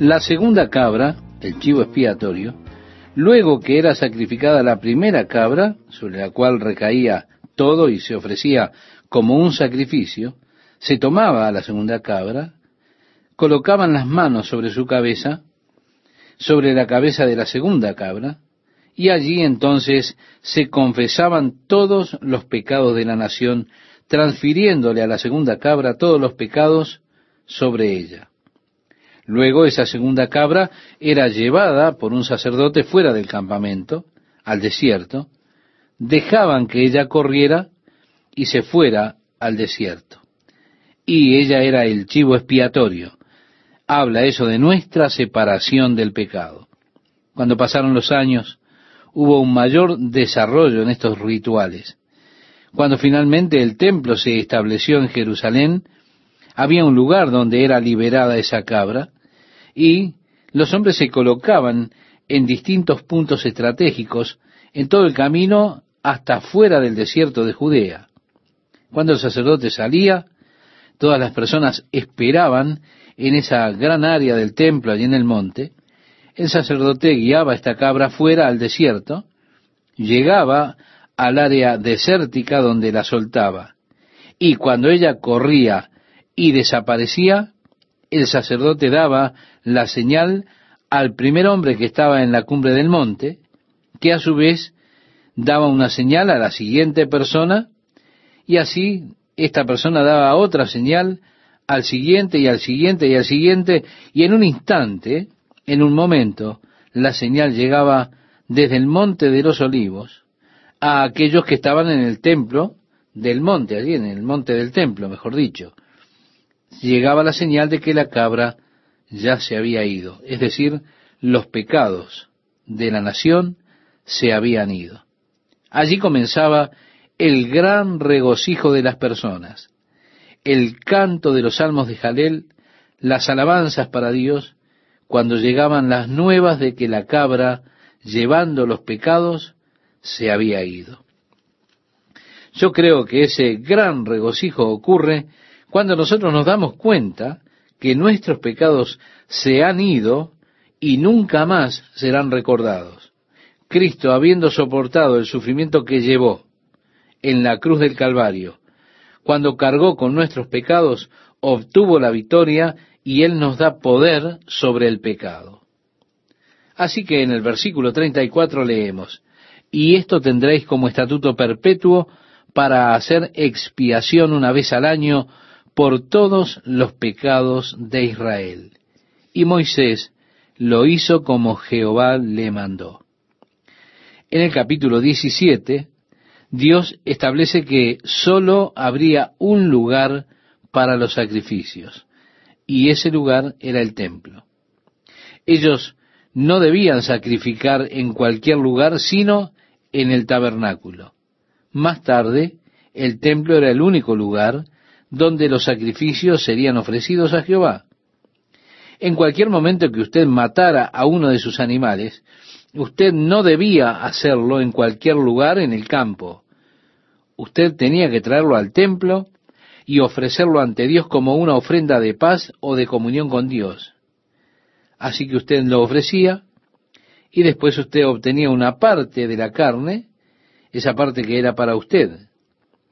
La segunda cabra, el chivo expiatorio, luego que era sacrificada la primera cabra, sobre la cual recaía todo y se ofrecía como un sacrificio, se tomaba a la segunda cabra, colocaban las manos sobre su cabeza, sobre la cabeza de la segunda cabra, y allí entonces se confesaban todos los pecados de la nación, transfiriéndole a la segunda cabra todos los pecados sobre ella. Luego esa segunda cabra era llevada por un sacerdote fuera del campamento, al desierto, dejaban que ella corriera y se fuera al desierto. Y ella era el chivo expiatorio. Habla eso de nuestra separación del pecado. Cuando pasaron los años, hubo un mayor desarrollo en estos rituales. Cuando finalmente el templo se estableció en Jerusalén, había un lugar donde era liberada esa cabra y los hombres se colocaban en distintos puntos estratégicos en todo el camino hasta fuera del desierto de Judea. Cuando el sacerdote salía, todas las personas esperaban en esa gran área del templo allí en el monte, el sacerdote guiaba esta cabra fuera al desierto, llegaba al área desértica donde la soltaba, y cuando ella corría y desaparecía, el sacerdote daba la señal al primer hombre que estaba en la cumbre del monte, que a su vez daba una señal a la siguiente persona, y así esta persona daba otra señal al siguiente y al siguiente y al siguiente, y en un instante en un momento, la señal llegaba desde el monte de los olivos a aquellos que estaban en el templo del monte, allí en el monte del templo, mejor dicho. Llegaba la señal de que la cabra ya se había ido, es decir, los pecados de la nación se habían ido. Allí comenzaba el gran regocijo de las personas, el canto de los salmos de Jalel, las alabanzas para Dios, cuando llegaban las nuevas de que la cabra, llevando los pecados, se había ido. Yo creo que ese gran regocijo ocurre cuando nosotros nos damos cuenta que nuestros pecados se han ido y nunca más serán recordados. Cristo, habiendo soportado el sufrimiento que llevó en la cruz del Calvario, cuando cargó con nuestros pecados, obtuvo la victoria y Él nos da poder sobre el pecado. Así que en el versículo 34 leemos, y esto tendréis como estatuto perpetuo para hacer expiación una vez al año por todos los pecados de Israel. Y Moisés lo hizo como Jehová le mandó. En el capítulo 17, Dios establece que sólo habría un lugar para los sacrificios y ese lugar era el templo. Ellos no debían sacrificar en cualquier lugar, sino en el tabernáculo. Más tarde, el templo era el único lugar donde los sacrificios serían ofrecidos a Jehová. En cualquier momento que usted matara a uno de sus animales, usted no debía hacerlo en cualquier lugar en el campo. Usted tenía que traerlo al templo y ofrecerlo ante Dios como una ofrenda de paz o de comunión con Dios. Así que usted lo ofrecía y después usted obtenía una parte de la carne, esa parte que era para usted.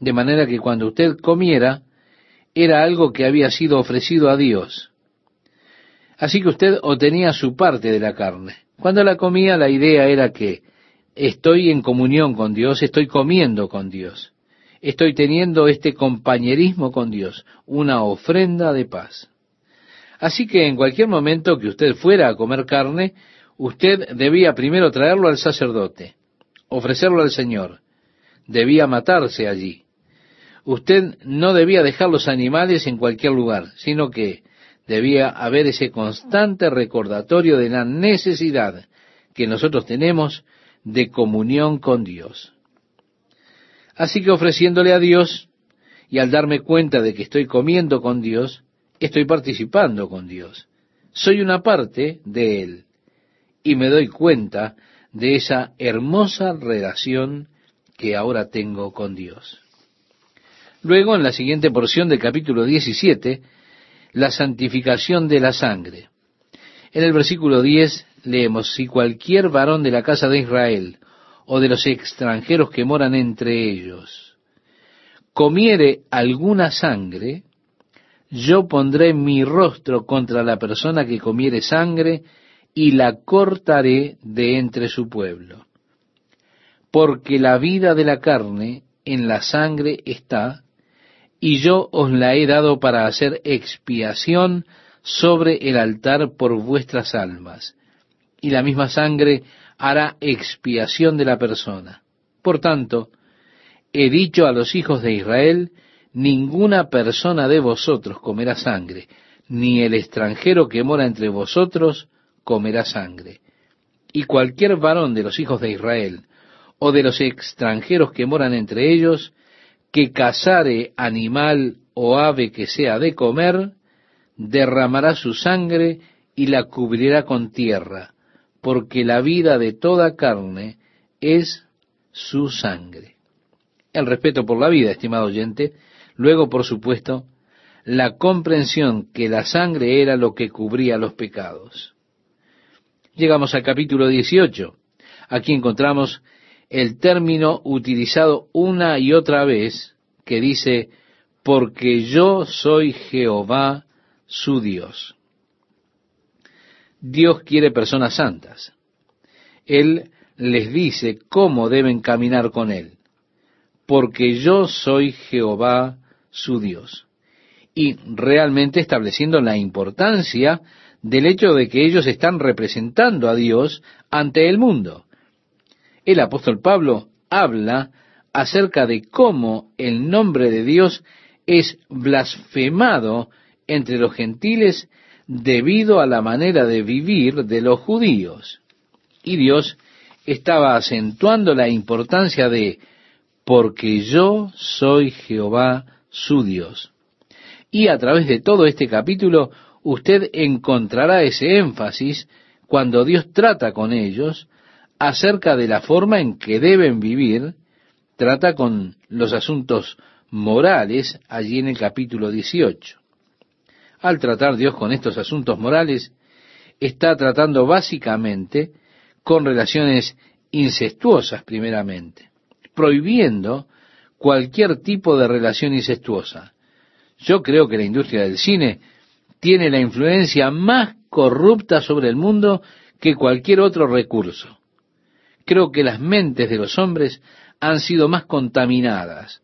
De manera que cuando usted comiera, era algo que había sido ofrecido a Dios. Así que usted obtenía su parte de la carne. Cuando la comía, la idea era que estoy en comunión con Dios, estoy comiendo con Dios estoy teniendo este compañerismo con Dios, una ofrenda de paz. Así que en cualquier momento que usted fuera a comer carne, usted debía primero traerlo al sacerdote, ofrecerlo al Señor, debía matarse allí. Usted no debía dejar los animales en cualquier lugar, sino que debía haber ese constante recordatorio de la necesidad que nosotros tenemos de comunión con Dios. Así que ofreciéndole a Dios, y al darme cuenta de que estoy comiendo con Dios, estoy participando con Dios. Soy una parte de Él. Y me doy cuenta de esa hermosa relación que ahora tengo con Dios. Luego, en la siguiente porción del capítulo 17, la santificación de la sangre. En el versículo 10 leemos, si cualquier varón de la casa de Israel o de los extranjeros que moran entre ellos comiere alguna sangre, yo pondré mi rostro contra la persona que comiere sangre y la cortaré de entre su pueblo. Porque la vida de la carne en la sangre está, y yo os la he dado para hacer expiación sobre el altar por vuestras almas, y la misma sangre hará expiación de la persona. Por tanto, he dicho a los hijos de Israel, ninguna persona de vosotros comerá sangre, ni el extranjero que mora entre vosotros comerá sangre. Y cualquier varón de los hijos de Israel, o de los extranjeros que moran entre ellos, que cazare animal o ave que sea de comer, derramará su sangre y la cubrirá con tierra, porque la vida de toda carne es su sangre. El respeto por la vida, estimado oyente, luego, por supuesto, la comprensión que la sangre era lo que cubría los pecados. Llegamos al capítulo 18. Aquí encontramos el término utilizado una y otra vez que dice, porque yo soy Jehová su Dios. Dios quiere personas santas. Él les dice cómo deben caminar con Él. Porque yo soy Jehová su Dios. Y realmente estableciendo la importancia del hecho de que ellos están representando a Dios ante el mundo. El apóstol Pablo habla acerca de cómo el nombre de Dios es blasfemado entre los gentiles debido a la manera de vivir de los judíos. Y Dios estaba acentuando la importancia de porque yo soy Jehová su Dios. Y a través de todo este capítulo usted encontrará ese énfasis cuando Dios trata con ellos acerca de la forma en que deben vivir, trata con los asuntos morales allí en el capítulo 18 al tratar Dios con estos asuntos morales, está tratando básicamente con relaciones incestuosas primeramente, prohibiendo cualquier tipo de relación incestuosa. Yo creo que la industria del cine tiene la influencia más corrupta sobre el mundo que cualquier otro recurso. Creo que las mentes de los hombres han sido más contaminadas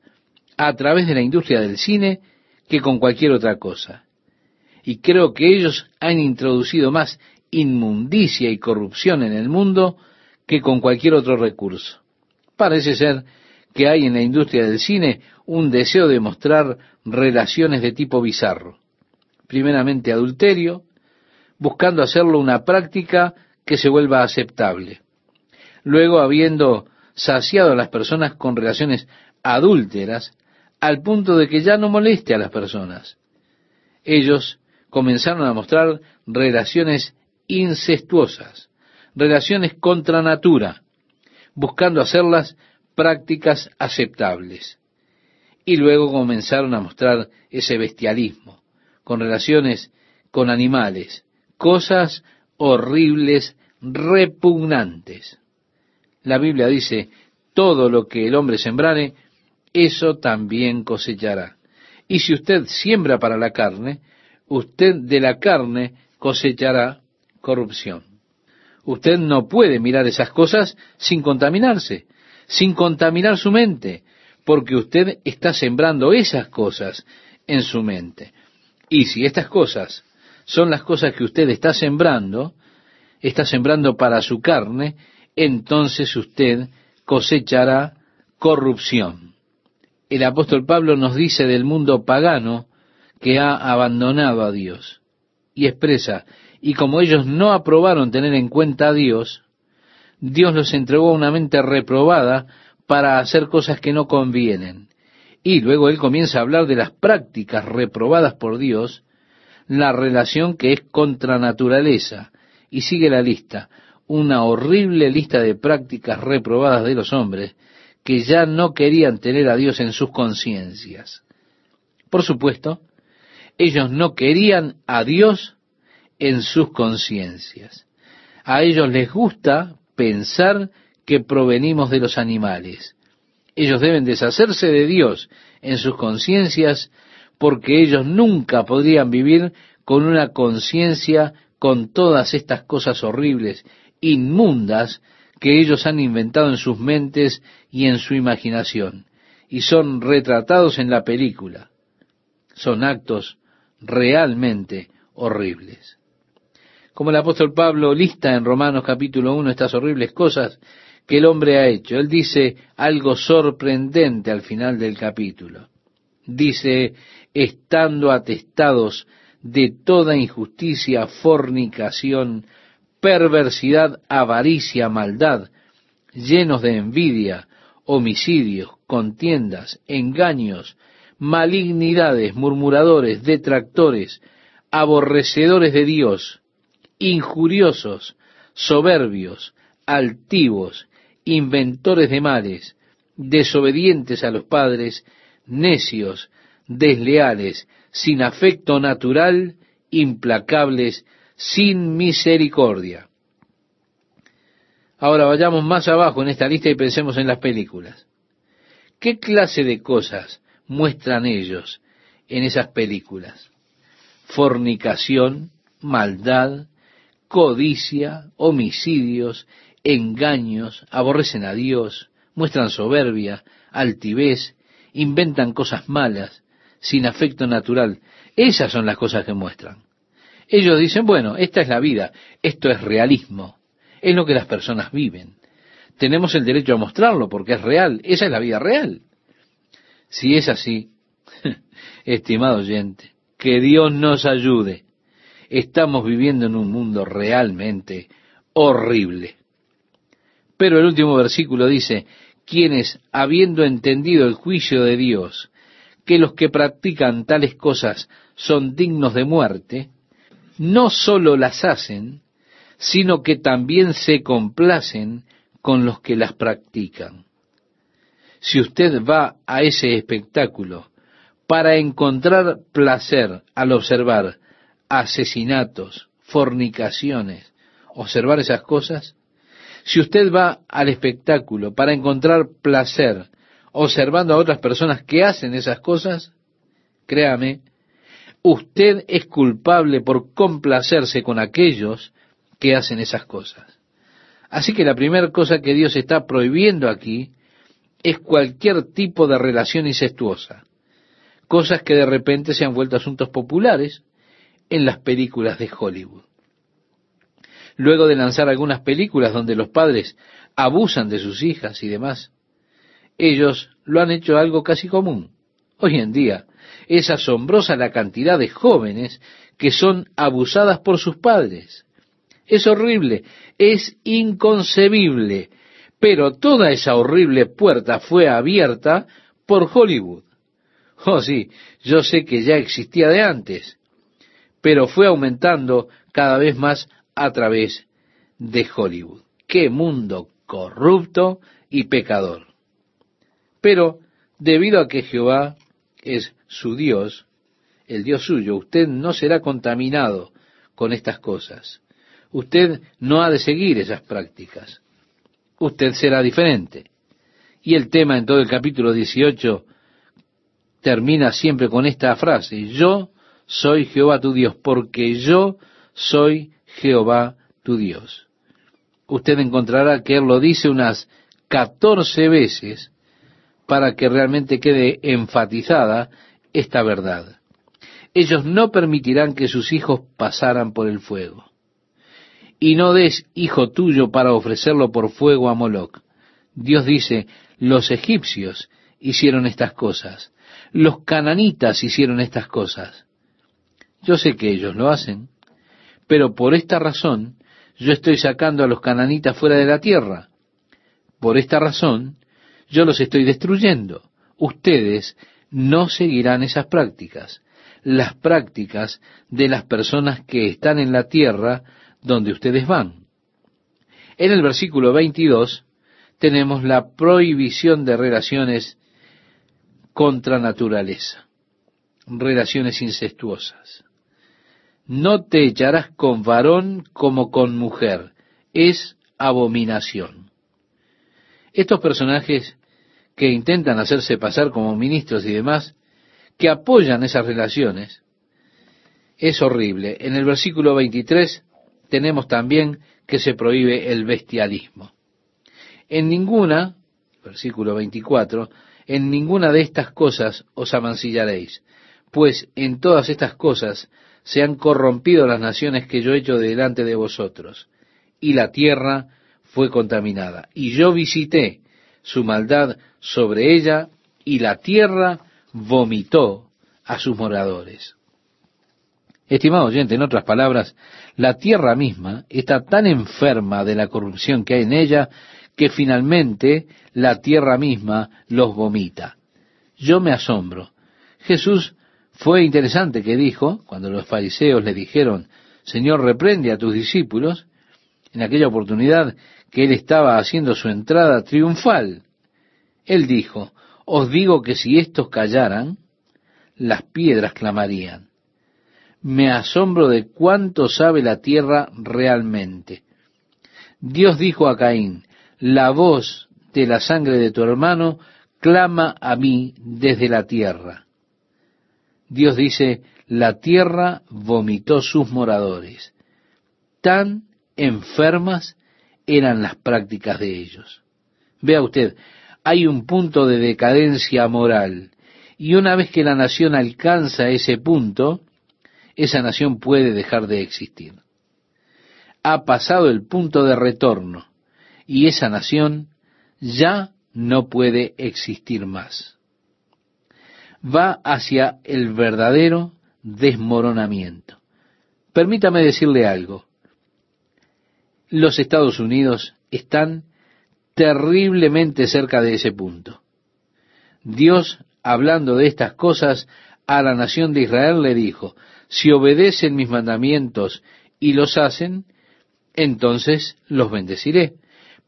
a través de la industria del cine que con cualquier otra cosa y creo que ellos han introducido más inmundicia y corrupción en el mundo que con cualquier otro recurso. Parece ser que hay en la industria del cine un deseo de mostrar relaciones de tipo bizarro. Primeramente adulterio, buscando hacerlo una práctica que se vuelva aceptable. Luego, habiendo saciado a las personas con relaciones adúlteras, al punto de que ya no moleste a las personas. Ellos comenzaron a mostrar relaciones incestuosas, relaciones contra natura, buscando hacerlas prácticas aceptables. Y luego comenzaron a mostrar ese bestialismo, con relaciones con animales, cosas horribles, repugnantes. La Biblia dice, todo lo que el hombre sembrare, eso también cosechará. Y si usted siembra para la carne, usted de la carne cosechará corrupción. Usted no puede mirar esas cosas sin contaminarse, sin contaminar su mente, porque usted está sembrando esas cosas en su mente. Y si estas cosas son las cosas que usted está sembrando, está sembrando para su carne, entonces usted cosechará corrupción. El apóstol Pablo nos dice del mundo pagano que ha abandonado a Dios. Y expresa, y como ellos no aprobaron tener en cuenta a Dios, Dios los entregó a una mente reprobada para hacer cosas que no convienen. Y luego él comienza a hablar de las prácticas reprobadas por Dios, la relación que es contra naturaleza, y sigue la lista, una horrible lista de prácticas reprobadas de los hombres que ya no querían tener a Dios en sus conciencias. Por supuesto, ellos no querían a Dios en sus conciencias. A ellos les gusta pensar que provenimos de los animales. Ellos deben deshacerse de Dios en sus conciencias porque ellos nunca podrían vivir con una conciencia con todas estas cosas horribles, inmundas, que ellos han inventado en sus mentes y en su imaginación, y son retratados en la película. Son actos realmente horribles. Como el apóstol Pablo lista en Romanos capítulo 1 estas horribles cosas que el hombre ha hecho, él dice algo sorprendente al final del capítulo. Dice, estando atestados de toda injusticia, fornicación, perversidad, avaricia, maldad, llenos de envidia, homicidios, contiendas, engaños, malignidades, murmuradores, detractores, aborrecedores de Dios, injuriosos, soberbios, altivos, inventores de males, desobedientes a los padres, necios, desleales, sin afecto natural, implacables, sin misericordia. Ahora vayamos más abajo en esta lista y pensemos en las películas. ¿Qué clase de cosas muestran ellos en esas películas? Fornicación, maldad, codicia, homicidios, engaños, aborrecen a Dios, muestran soberbia, altivez, inventan cosas malas, sin afecto natural. Esas son las cosas que muestran. Ellos dicen, bueno, esta es la vida, esto es realismo, es lo que las personas viven. Tenemos el derecho a mostrarlo porque es real, esa es la vida real. Si es así, estimado oyente, que Dios nos ayude. Estamos viviendo en un mundo realmente horrible. Pero el último versículo dice, quienes, habiendo entendido el juicio de Dios, que los que practican tales cosas son dignos de muerte, no sólo las hacen, sino que también se complacen con los que las practican. Si usted va a ese espectáculo para encontrar placer al observar asesinatos, fornicaciones, observar esas cosas, si usted va al espectáculo para encontrar placer observando a otras personas que hacen esas cosas, créame, usted es culpable por complacerse con aquellos que hacen esas cosas. Así que la primera cosa que Dios está prohibiendo aquí es cualquier tipo de relación incestuosa, cosas que de repente se han vuelto asuntos populares en las películas de Hollywood. Luego de lanzar algunas películas donde los padres abusan de sus hijas y demás, ellos lo han hecho algo casi común. Hoy en día, es asombrosa la cantidad de jóvenes que son abusadas por sus padres. Es horrible, es inconcebible, pero toda esa horrible puerta fue abierta por Hollywood. Oh sí, yo sé que ya existía de antes, pero fue aumentando cada vez más a través de Hollywood. ¡Qué mundo corrupto y pecador! Pero debido a que Jehová es su Dios, el Dios suyo, usted no será contaminado con estas cosas. Usted no ha de seguir esas prácticas. Usted será diferente. Y el tema en todo el capítulo 18 termina siempre con esta frase, yo soy Jehová tu Dios, porque yo soy Jehová tu Dios. Usted encontrará que Él lo dice unas catorce veces para que realmente quede enfatizada esta verdad. Ellos no permitirán que sus hijos pasaran por el fuego. Y no des hijo tuyo para ofrecerlo por fuego a Moloc. Dios dice, los egipcios hicieron estas cosas, los cananitas hicieron estas cosas. Yo sé que ellos lo hacen, pero por esta razón yo estoy sacando a los cananitas fuera de la tierra. Por esta razón yo los estoy destruyendo. Ustedes no seguirán esas prácticas, las prácticas de las personas que están en la tierra donde ustedes van. En el versículo 22 tenemos la prohibición de relaciones contra naturaleza, relaciones incestuosas. no te echarás con varón como con mujer, es abominación. Estos personajes que intentan hacerse pasar como ministros y demás, que apoyan esas relaciones, es horrible. En el versículo 23 tenemos también que se prohíbe el bestialismo. En ninguna, versículo 24, en ninguna de estas cosas os amancillaréis, pues en todas estas cosas se han corrompido las naciones que yo he hecho delante de vosotros, y la tierra fue contaminada. Y yo visité su maldad sobre ella, y la tierra vomitó a sus moradores. Estimado oyente, en otras palabras, la tierra misma está tan enferma de la corrupción que hay en ella que finalmente la tierra misma los vomita. Yo me asombro. Jesús fue interesante que dijo, cuando los fariseos le dijeron, Señor, reprende a tus discípulos, en aquella oportunidad que él estaba haciendo su entrada triunfal. Él dijo, os digo que si estos callaran, las piedras clamarían me asombro de cuánto sabe la tierra realmente. Dios dijo a Caín, la voz de la sangre de tu hermano clama a mí desde la tierra. Dios dice, la tierra vomitó sus moradores. Tan enfermas eran las prácticas de ellos. Vea usted, hay un punto de decadencia moral, y una vez que la nación alcanza ese punto, esa nación puede dejar de existir. Ha pasado el punto de retorno y esa nación ya no puede existir más. Va hacia el verdadero desmoronamiento. Permítame decirle algo. Los Estados Unidos están terriblemente cerca de ese punto. Dios, hablando de estas cosas a la nación de Israel, le dijo, si obedecen mis mandamientos y los hacen, entonces los bendeciré.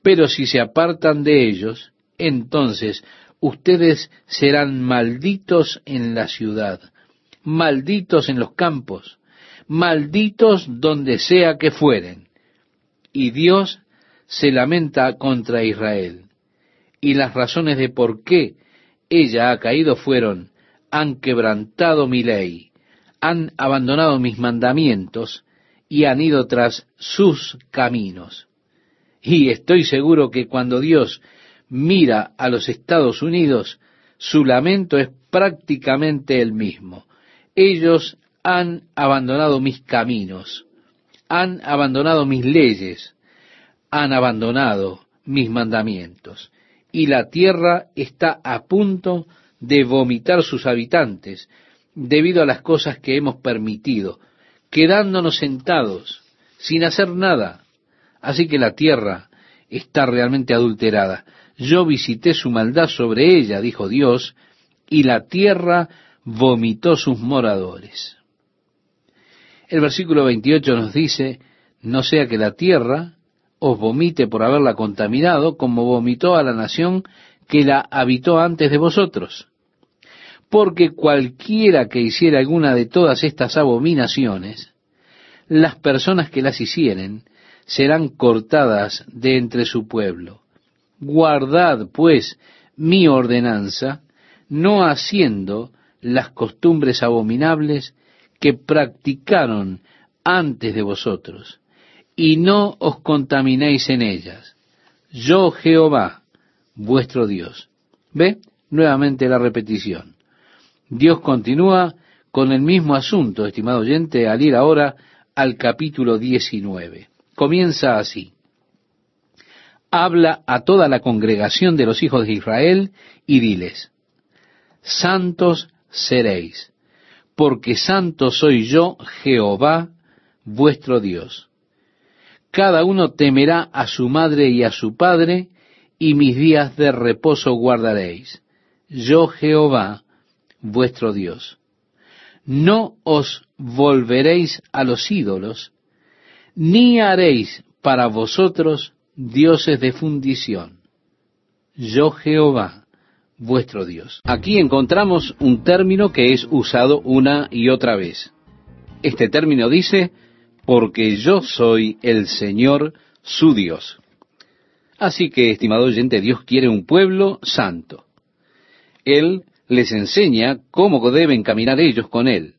Pero si se apartan de ellos, entonces ustedes serán malditos en la ciudad, malditos en los campos, malditos donde sea que fueren. Y Dios se lamenta contra Israel. Y las razones de por qué ella ha caído fueron, han quebrantado mi ley, han abandonado mis mandamientos y han ido tras sus caminos. Y estoy seguro que cuando Dios mira a los Estados Unidos, su lamento es prácticamente el mismo. Ellos han abandonado mis caminos, han abandonado mis leyes, han abandonado mis mandamientos. Y la tierra está a punto de vomitar sus habitantes, debido a las cosas que hemos permitido, quedándonos sentados, sin hacer nada. Así que la tierra está realmente adulterada. Yo visité su maldad sobre ella, dijo Dios, y la tierra vomitó sus moradores. El versículo 28 nos dice, no sea que la tierra os vomite por haberla contaminado, como vomitó a la nación que la habitó antes de vosotros porque cualquiera que hiciera alguna de todas estas abominaciones, las personas que las hicieren serán cortadas de entre su pueblo. Guardad, pues, mi ordenanza, no haciendo las costumbres abominables que practicaron antes de vosotros, y no os contaminéis en ellas. Yo Jehová, vuestro Dios. ¿Ve? Nuevamente la repetición. Dios continúa con el mismo asunto, estimado oyente, al ir ahora al capítulo 19. Comienza así. Habla a toda la congregación de los hijos de Israel y diles, Santos seréis, porque santo soy yo, Jehová, vuestro Dios. Cada uno temerá a su madre y a su padre, y mis días de reposo guardaréis. Yo, Jehová, vuestro Dios. No os volveréis a los ídolos, ni haréis para vosotros dioses de fundición. Yo Jehová, vuestro Dios. Aquí encontramos un término que es usado una y otra vez. Este término dice, porque yo soy el Señor su Dios. Así que, estimado oyente, Dios quiere un pueblo santo. Él les enseña cómo deben caminar ellos con Él,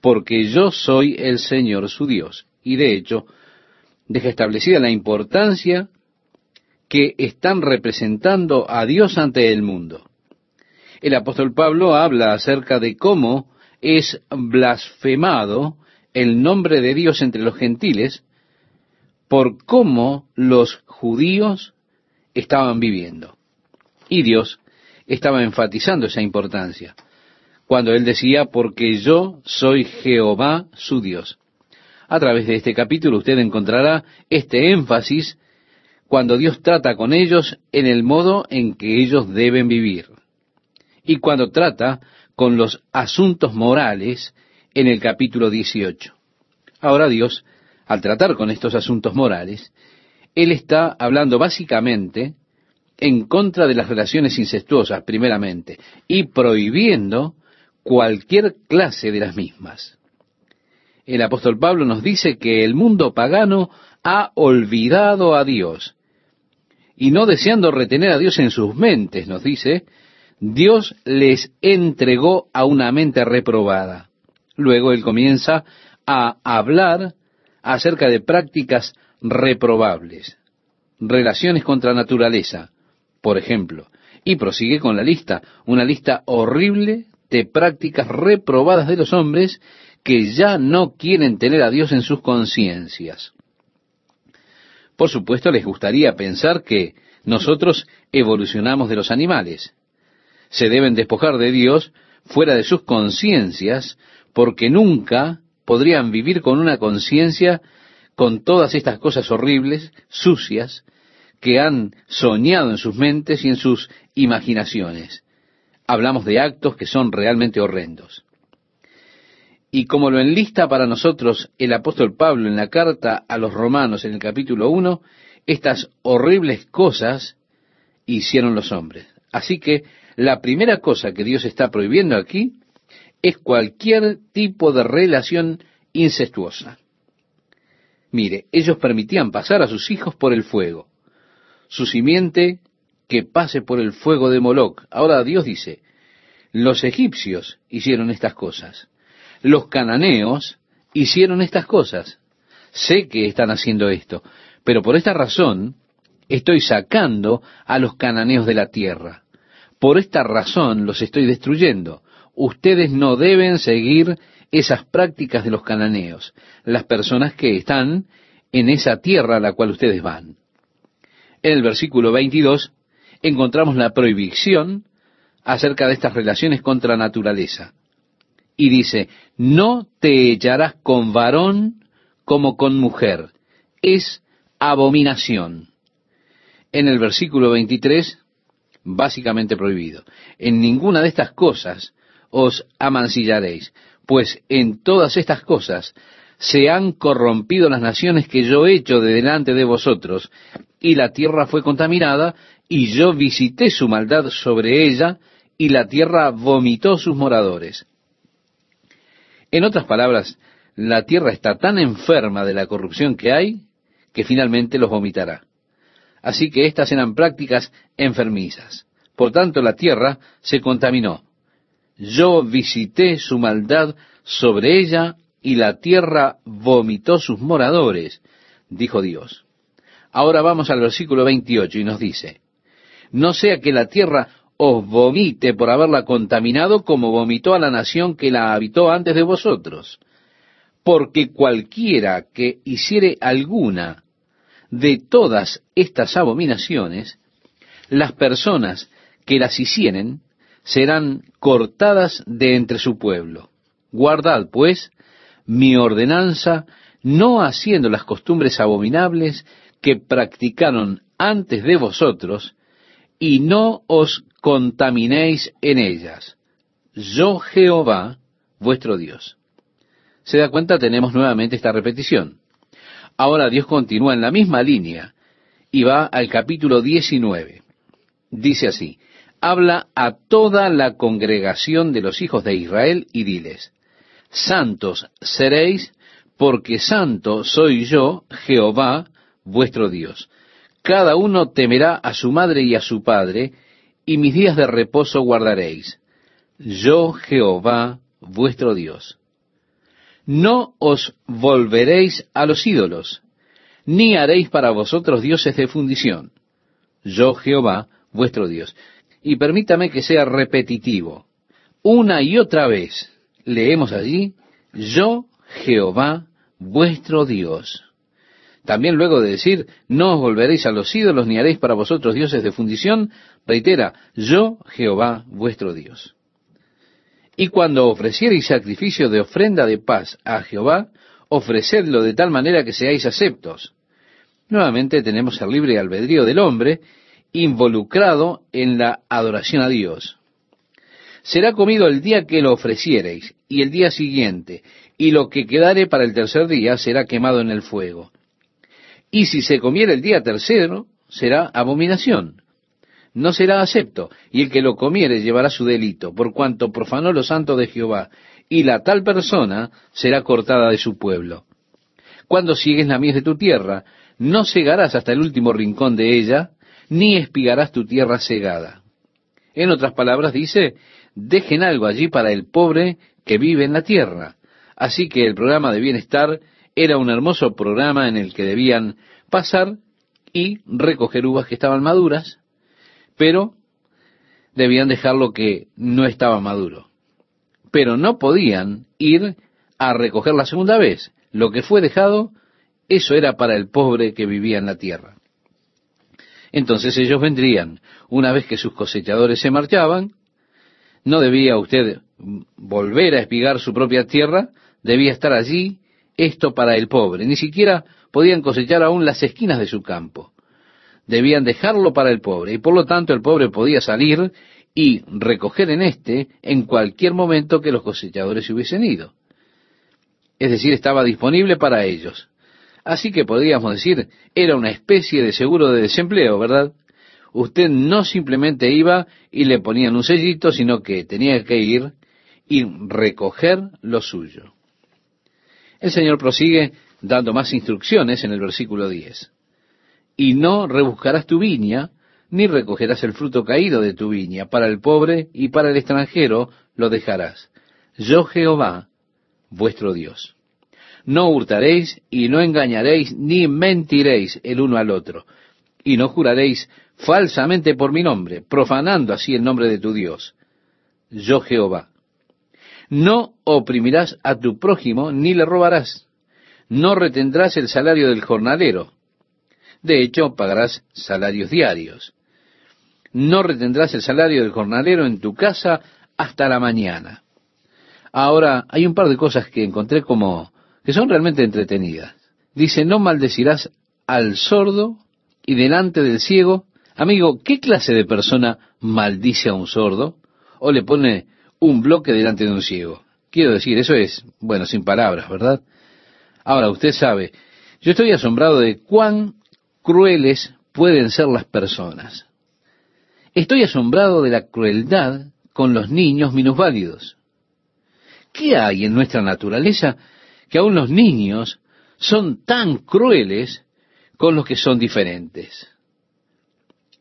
porque yo soy el Señor su Dios. Y de hecho, deja establecida la importancia que están representando a Dios ante el mundo. El apóstol Pablo habla acerca de cómo es blasfemado el nombre de Dios entre los gentiles por cómo los judíos estaban viviendo. Y Dios estaba enfatizando esa importancia cuando él decía, porque yo soy Jehová su Dios. A través de este capítulo usted encontrará este énfasis cuando Dios trata con ellos en el modo en que ellos deben vivir. Y cuando trata con los asuntos morales en el capítulo 18. Ahora Dios, al tratar con estos asuntos morales, Él está hablando básicamente en contra de las relaciones incestuosas, primeramente, y prohibiendo cualquier clase de las mismas. El apóstol Pablo nos dice que el mundo pagano ha olvidado a Dios y no deseando retener a Dios en sus mentes, nos dice, Dios les entregó a una mente reprobada. Luego él comienza a hablar acerca de prácticas reprobables, relaciones contra naturaleza, por ejemplo, y prosigue con la lista, una lista horrible de prácticas reprobadas de los hombres que ya no quieren tener a Dios en sus conciencias. Por supuesto, les gustaría pensar que nosotros evolucionamos de los animales. Se deben despojar de Dios fuera de sus conciencias, porque nunca podrían vivir con una conciencia con todas estas cosas horribles, sucias, que han soñado en sus mentes y en sus imaginaciones. Hablamos de actos que son realmente horrendos. Y como lo enlista para nosotros el apóstol Pablo en la carta a los romanos en el capítulo 1, estas horribles cosas hicieron los hombres. Así que la primera cosa que Dios está prohibiendo aquí es cualquier tipo de relación incestuosa. Mire, ellos permitían pasar a sus hijos por el fuego, su simiente que pase por el fuego de Moloc. Ahora Dios dice, los egipcios hicieron estas cosas los cananeos hicieron estas cosas. Sé que están haciendo esto, pero por esta razón estoy sacando a los cananeos de la tierra. Por esta razón los estoy destruyendo. Ustedes no deben seguir esas prácticas de los cananeos, las personas que están en esa tierra a la cual ustedes van. En el versículo 22 encontramos la prohibición acerca de estas relaciones contra naturaleza y dice, no te echarás con varón como con mujer. Es abominación. En el versículo 23, básicamente prohibido. En ninguna de estas cosas os amancillaréis, pues en todas estas cosas se han corrompido las naciones que yo he hecho de delante de vosotros, y la tierra fue contaminada, y yo visité su maldad sobre ella, y la tierra vomitó sus moradores. En otras palabras, la tierra está tan enferma de la corrupción que hay que finalmente los vomitará. Así que estas eran prácticas enfermizas. Por tanto, la tierra se contaminó. Yo visité su maldad sobre ella y la tierra vomitó sus moradores, dijo Dios. Ahora vamos al versículo 28 y nos dice, no sea que la tierra os vomite por haberla contaminado como vomitó a la nación que la habitó antes de vosotros. Porque cualquiera que hiciere alguna de todas estas abominaciones, las personas que las hicieren serán cortadas de entre su pueblo. Guardad, pues, mi ordenanza, no haciendo las costumbres abominables que practicaron antes de vosotros, y no os contaminéis en ellas. Yo Jehová, vuestro Dios. ¿Se da cuenta? Tenemos nuevamente esta repetición. Ahora Dios continúa en la misma línea y va al capítulo 19. Dice así, habla a toda la congregación de los hijos de Israel y diles, santos seréis, porque santo soy yo, Jehová, vuestro Dios. Cada uno temerá a su madre y a su padre, y mis días de reposo guardaréis. Yo, Jehová, vuestro Dios. No os volveréis a los ídolos, ni haréis para vosotros dioses de fundición. Yo, Jehová, vuestro Dios. Y permítame que sea repetitivo. Una y otra vez leemos allí, yo, Jehová, vuestro Dios. También luego de decir, no os volveréis a los ídolos ni haréis para vosotros dioses de fundición, reitera, yo, Jehová, vuestro Dios. Y cuando ofreciereis sacrificio de ofrenda de paz a Jehová, ofrecedlo de tal manera que seáis aceptos. Nuevamente tenemos el libre albedrío del hombre involucrado en la adoración a Dios. Será comido el día que lo ofreciereis, y el día siguiente, y lo que quedare para el tercer día será quemado en el fuego. Y si se comiera el día tercero, será abominación. No será acepto, y el que lo comiere llevará su delito, por cuanto profanó lo santo de Jehová, y la tal persona será cortada de su pueblo. Cuando sigues la mies de tu tierra, no cegarás hasta el último rincón de ella, ni espigarás tu tierra cegada. En otras palabras dice, dejen algo allí para el pobre que vive en la tierra. Así que el programa de bienestar era un hermoso programa en el que debían pasar y recoger uvas que estaban maduras, pero debían dejar lo que no estaba maduro. Pero no podían ir a recoger la segunda vez. Lo que fue dejado, eso era para el pobre que vivía en la tierra. Entonces ellos vendrían, una vez que sus cosechadores se marchaban, no debía usted volver a espigar su propia tierra, debía estar allí esto para el pobre. Ni siquiera podían cosechar aún las esquinas de su campo. Debían dejarlo para el pobre y por lo tanto el pobre podía salir y recoger en éste en cualquier momento que los cosechadores se hubiesen ido. Es decir, estaba disponible para ellos. Así que podríamos decir, era una especie de seguro de desempleo, ¿verdad? Usted no simplemente iba y le ponían un sellito, sino que tenía que ir y recoger lo suyo. El Señor prosigue dando más instrucciones en el versículo 10. Y no rebuscarás tu viña, ni recogerás el fruto caído de tu viña, para el pobre y para el extranjero lo dejarás. Yo Jehová, vuestro Dios. No hurtaréis y no engañaréis ni mentiréis el uno al otro, y no juraréis falsamente por mi nombre, profanando así el nombre de tu Dios. Yo Jehová. No oprimirás a tu prójimo ni le robarás. No retendrás el salario del jornalero. De hecho, pagarás salarios diarios. No retendrás el salario del jornalero en tu casa hasta la mañana. Ahora, hay un par de cosas que encontré como que son realmente entretenidas. Dice, no maldecirás al sordo y delante del ciego. Amigo, ¿qué clase de persona maldice a un sordo? ¿O le pone un bloque delante de un ciego? Quiero decir, eso es, bueno, sin palabras, ¿verdad? Ahora, usted sabe, yo estoy asombrado de cuán crueles pueden ser las personas. Estoy asombrado de la crueldad con los niños minusválidos. ¿Qué hay en nuestra naturaleza que aún los niños son tan crueles con los que son diferentes.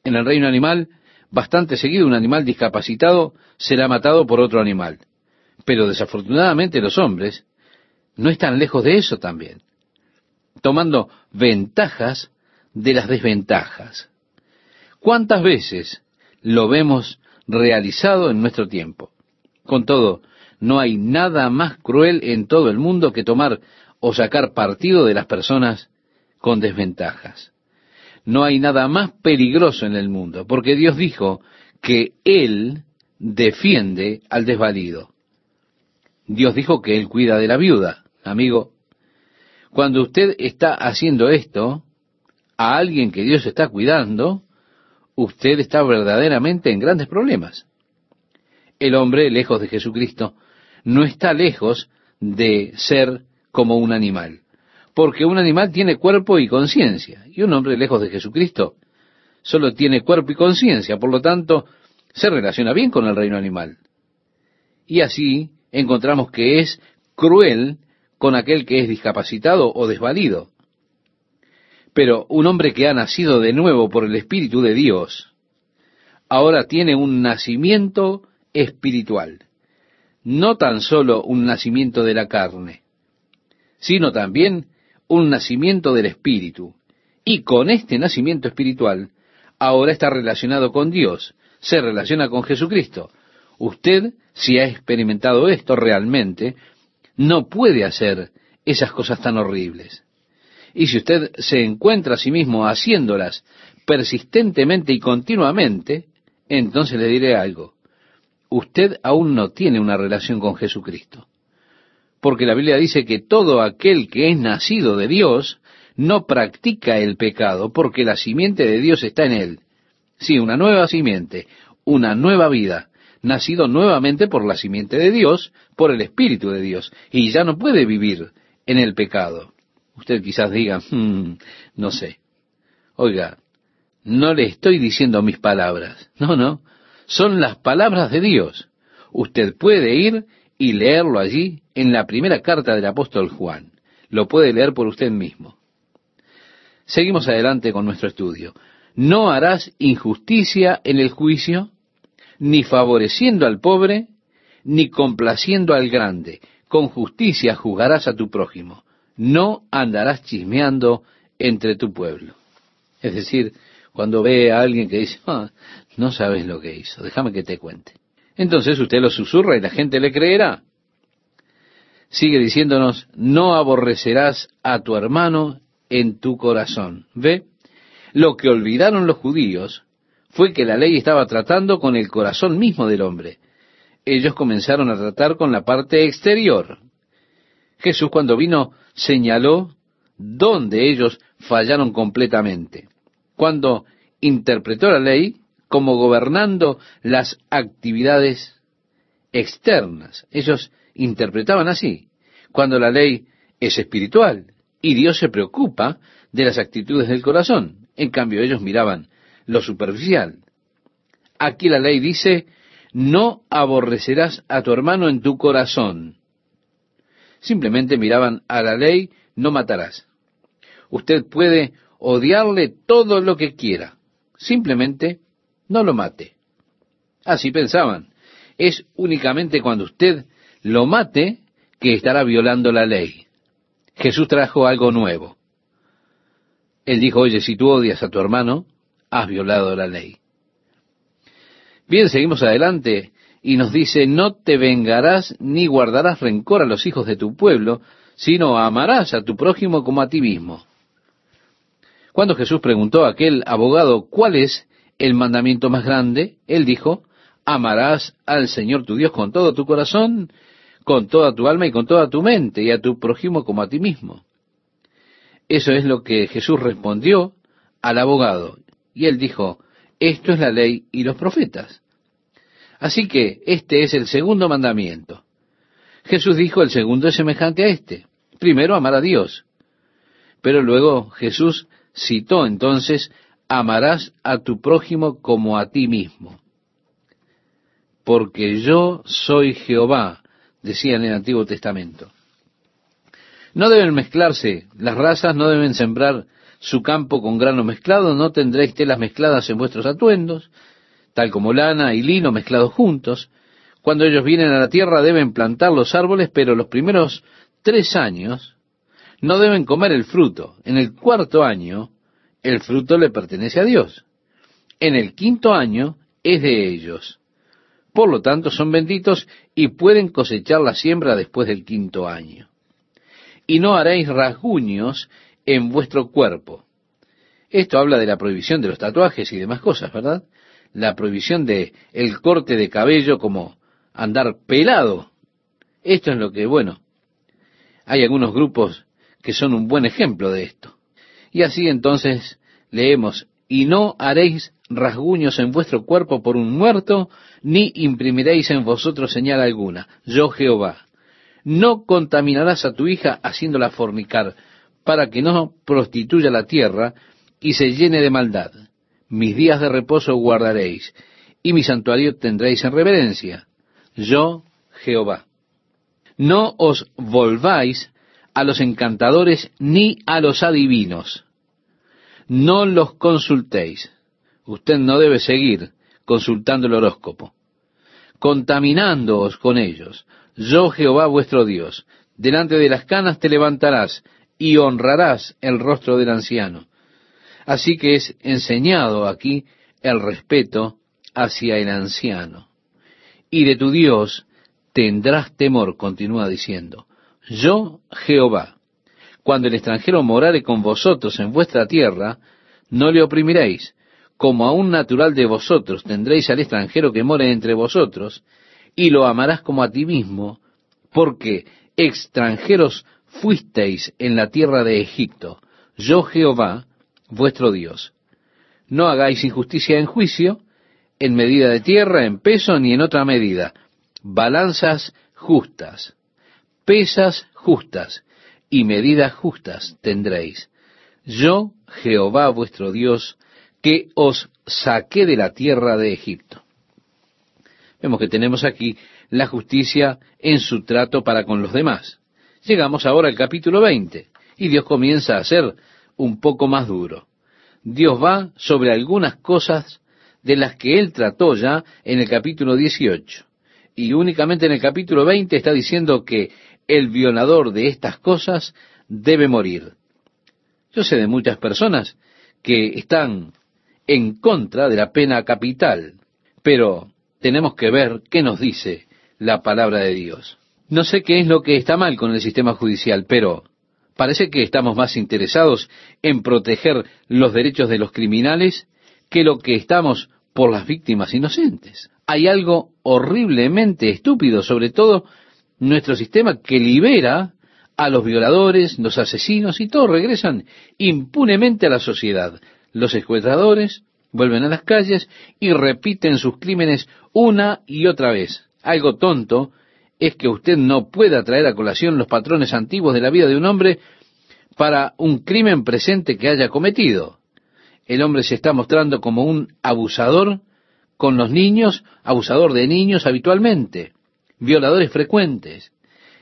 En el reino animal, bastante seguido un animal discapacitado será matado por otro animal. Pero desafortunadamente los hombres no están lejos de eso también, tomando ventajas de las desventajas. ¿Cuántas veces lo vemos realizado en nuestro tiempo? Con todo, no hay nada más cruel en todo el mundo que tomar o sacar partido de las personas con desventajas. No hay nada más peligroso en el mundo, porque Dios dijo que Él defiende al desvalido. Dios dijo que Él cuida de la viuda. Amigo, cuando usted está haciendo esto a alguien que Dios está cuidando, usted está verdaderamente en grandes problemas. El hombre, lejos de Jesucristo, no está lejos de ser como un animal, porque un animal tiene cuerpo y conciencia, y un hombre lejos de Jesucristo solo tiene cuerpo y conciencia, por lo tanto, se relaciona bien con el reino animal. Y así encontramos que es cruel con aquel que es discapacitado o desvalido. Pero un hombre que ha nacido de nuevo por el Espíritu de Dios, ahora tiene un nacimiento espiritual. No tan solo un nacimiento de la carne, sino también un nacimiento del Espíritu. Y con este nacimiento espiritual, ahora está relacionado con Dios, se relaciona con Jesucristo. Usted, si ha experimentado esto realmente, no puede hacer esas cosas tan horribles. Y si usted se encuentra a sí mismo haciéndolas persistentemente y continuamente, entonces le diré algo. Usted aún no tiene una relación con Jesucristo. Porque la Biblia dice que todo aquel que es nacido de Dios no practica el pecado porque la simiente de Dios está en él. Sí, una nueva simiente, una nueva vida, nacido nuevamente por la simiente de Dios, por el Espíritu de Dios, y ya no puede vivir en el pecado. Usted quizás diga, hmm, no sé. Oiga, no le estoy diciendo mis palabras. No, no. Son las palabras de Dios. Usted puede ir y leerlo allí en la primera carta del apóstol Juan. Lo puede leer por usted mismo. Seguimos adelante con nuestro estudio. No harás injusticia en el juicio, ni favoreciendo al pobre, ni complaciendo al grande. Con justicia juzgarás a tu prójimo. No andarás chismeando entre tu pueblo. Es decir, cuando ve a alguien que dice, ah, no sabes lo que hizo, déjame que te cuente. Entonces usted lo susurra y la gente le creerá. Sigue diciéndonos, no aborrecerás a tu hermano en tu corazón. ¿Ve? Lo que olvidaron los judíos fue que la ley estaba tratando con el corazón mismo del hombre. Ellos comenzaron a tratar con la parte exterior. Jesús cuando vino señaló dónde ellos fallaron completamente. Cuando interpretó la ley como gobernando las actividades externas. Ellos interpretaban así. Cuando la ley es espiritual, y Dios se preocupa de las actitudes del corazón. En cambio, ellos miraban lo superficial. Aquí la ley dice, no aborrecerás a tu hermano en tu corazón. Simplemente miraban a la ley, no matarás. Usted puede odiarle todo lo que quiera. Simplemente no lo mate. Así pensaban. Es únicamente cuando usted lo mate que estará violando la ley. Jesús trajo algo nuevo. Él dijo, oye, si tú odias a tu hermano, has violado la ley. Bien, seguimos adelante y nos dice, no te vengarás ni guardarás rencor a los hijos de tu pueblo, sino amarás a tu prójimo como a ti mismo. Cuando Jesús preguntó a aquel abogado cuál es el mandamiento más grande, él dijo, amarás al Señor tu Dios con todo tu corazón con toda tu alma y con toda tu mente, y a tu prójimo como a ti mismo. Eso es lo que Jesús respondió al abogado. Y él dijo, esto es la ley y los profetas. Así que este es el segundo mandamiento. Jesús dijo, el segundo es semejante a este. Primero, amar a Dios. Pero luego Jesús citó entonces, amarás a tu prójimo como a ti mismo. Porque yo soy Jehová, decía en el Antiguo Testamento. No deben mezclarse las razas, no deben sembrar su campo con grano mezclado, no tendréis telas mezcladas en vuestros atuendos, tal como lana y lino mezclados juntos. Cuando ellos vienen a la tierra deben plantar los árboles, pero los primeros tres años no deben comer el fruto. En el cuarto año el fruto le pertenece a Dios. En el quinto año es de ellos. Por lo tanto, son benditos y pueden cosechar la siembra después del quinto año. Y no haréis rasguños en vuestro cuerpo. Esto habla de la prohibición de los tatuajes y demás cosas, ¿verdad? La prohibición de el corte de cabello como andar pelado. Esto es lo que, bueno, hay algunos grupos que son un buen ejemplo de esto. Y así entonces leemos, y no haréis rasguños en vuestro cuerpo por un muerto, ni imprimiréis en vosotros señal alguna. Yo Jehová. No contaminarás a tu hija haciéndola fornicar, para que no prostituya la tierra y se llene de maldad. Mis días de reposo guardaréis, y mi santuario tendréis en reverencia. Yo Jehová. No os volváis a los encantadores ni a los adivinos. No los consultéis. Usted no debe seguir consultando el horóscopo, contaminándoos con ellos. Yo, Jehová vuestro Dios, delante de las canas te levantarás y honrarás el rostro del anciano. Así que es enseñado aquí el respeto hacia el anciano. Y de tu Dios tendrás temor, continúa diciendo. Yo, Jehová, cuando el extranjero morare con vosotros en vuestra tierra, no le oprimiréis, como a un natural de vosotros tendréis al extranjero que more entre vosotros, y lo amarás como a ti mismo, porque extranjeros fuisteis en la tierra de Egipto, yo Jehová, vuestro Dios. No hagáis injusticia en juicio, en medida de tierra, en peso, ni en otra medida. Balanzas justas, pesas justas y medidas justas tendréis. Yo, Jehová vuestro Dios, que os saqué de la tierra de Egipto. Vemos que tenemos aquí la justicia en su trato para con los demás. Llegamos ahora al capítulo 20 y Dios comienza a ser un poco más duro. Dios va sobre algunas cosas de las que él trató ya en el capítulo 18. Y únicamente en el capítulo 20 está diciendo que el violador de estas cosas debe morir. Yo sé de muchas personas que están en contra de la pena capital, pero tenemos que ver qué nos dice la palabra de Dios. No sé qué es lo que está mal con el sistema judicial, pero parece que estamos más interesados en proteger los derechos de los criminales que lo que estamos por las víctimas inocentes. Hay algo horriblemente estúpido, sobre todo nuestro sistema que libera a los violadores, los asesinos y todos regresan impunemente a la sociedad. Los secuestradores vuelven a las calles y repiten sus crímenes una y otra vez. Algo tonto es que usted no pueda traer a colación los patrones antiguos de la vida de un hombre para un crimen presente que haya cometido. El hombre se está mostrando como un abusador con los niños, abusador de niños habitualmente, violadores frecuentes.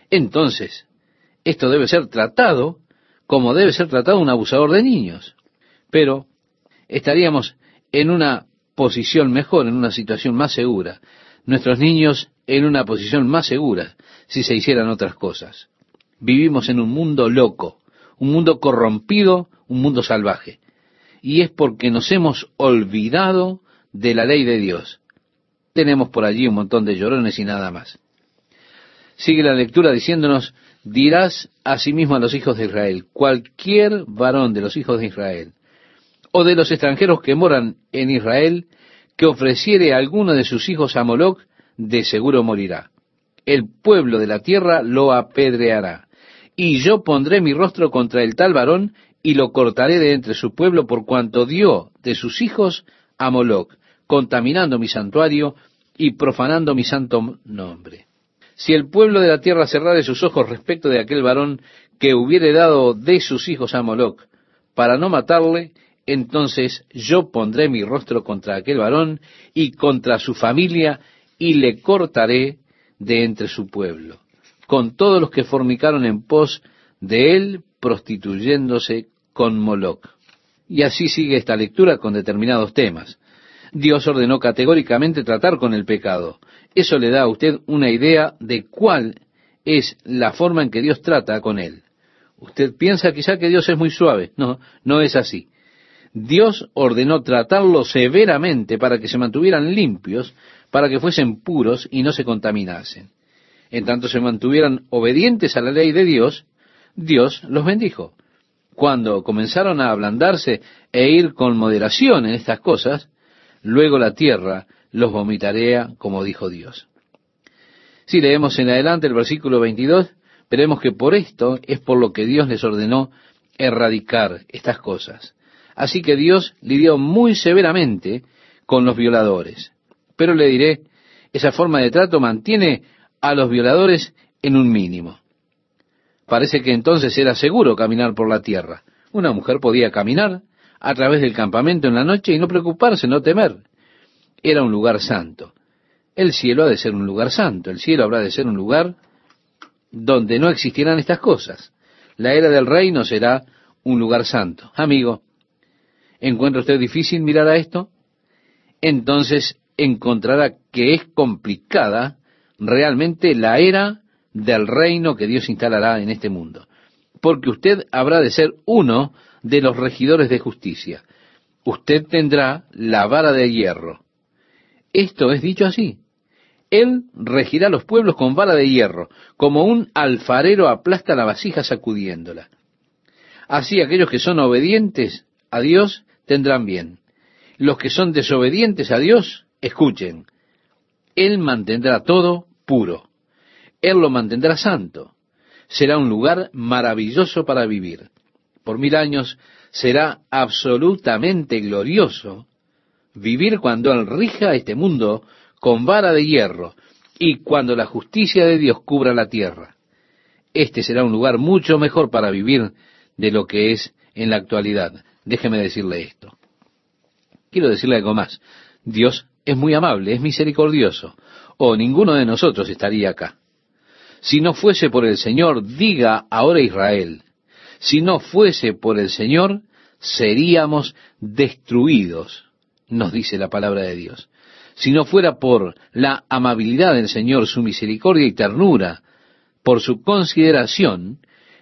Entonces, esto debe ser tratado como debe ser tratado un abusador de niños. Pero estaríamos en una posición mejor, en una situación más segura. Nuestros niños en una posición más segura si se hicieran otras cosas. Vivimos en un mundo loco, un mundo corrompido, un mundo salvaje. Y es porque nos hemos olvidado de la ley de Dios. Tenemos por allí un montón de llorones y nada más. Sigue la lectura diciéndonos, dirás asimismo a los hijos de Israel, cualquier varón de los hijos de Israel, o de los extranjeros que moran en Israel, que ofreciere a alguno de sus hijos a Moloch, de seguro morirá. El pueblo de la tierra lo apedreará. Y yo pondré mi rostro contra el tal varón y lo cortaré de entre su pueblo por cuanto dio de sus hijos a Moloch, contaminando mi santuario y profanando mi santo nombre. Si el pueblo de la tierra cerrare sus ojos respecto de aquel varón que hubiere dado de sus hijos a Moloch, para no matarle, entonces yo pondré mi rostro contra aquel varón y contra su familia y le cortaré de entre su pueblo, con todos los que fornicaron en pos de él, prostituyéndose con Moloch. Y así sigue esta lectura con determinados temas. Dios ordenó categóricamente tratar con el pecado. Eso le da a usted una idea de cuál es la forma en que Dios trata con él. Usted piensa quizá que Dios es muy suave. No, no es así. Dios ordenó tratarlo severamente para que se mantuvieran limpios para que fuesen puros y no se contaminasen. En tanto se mantuvieran obedientes a la ley de Dios, Dios los bendijo. Cuando comenzaron a ablandarse e ir con moderación en estas cosas, luego la tierra los vomitarea, como dijo Dios. Si leemos en adelante el versículo 22, veremos que por esto es por lo que Dios les ordenó erradicar estas cosas. Así que Dios lidió muy severamente con los violadores. Pero le diré, esa forma de trato mantiene a los violadores en un mínimo. Parece que entonces era seguro caminar por la tierra. Una mujer podía caminar a través del campamento en la noche y no preocuparse, no temer. Era un lugar santo. El cielo ha de ser un lugar santo. El cielo habrá de ser un lugar donde no existirán estas cosas. La era del reino será un lugar santo. Amigo, ¿encuentra usted difícil mirar a esto? Entonces encontrará que es complicada realmente la era del reino que Dios instalará en este mundo. Porque usted habrá de ser uno de los regidores de justicia. Usted tendrá la vara de hierro. Esto es dicho así. Él regirá los pueblos con vara de hierro, como un alfarero aplasta la vasija sacudiéndola. Así aquellos que son obedientes a Dios tendrán bien. Los que son desobedientes a Dios, escuchen. Él mantendrá todo puro. Él lo mantendrá santo. Será un lugar maravilloso para vivir. Por mil años será absolutamente glorioso vivir cuando Él rija este mundo con vara de hierro y cuando la justicia de Dios cubra la tierra. Este será un lugar mucho mejor para vivir de lo que es en la actualidad. Déjeme decirle esto. Quiero decirle algo más. Dios es muy amable, es misericordioso, o ninguno de nosotros estaría acá. Si no fuese por el Señor, diga ahora Israel, si no fuese por el Señor, seríamos destruidos, nos dice la palabra de Dios si no fuera por la amabilidad del Señor, su misericordia y ternura, por su consideración,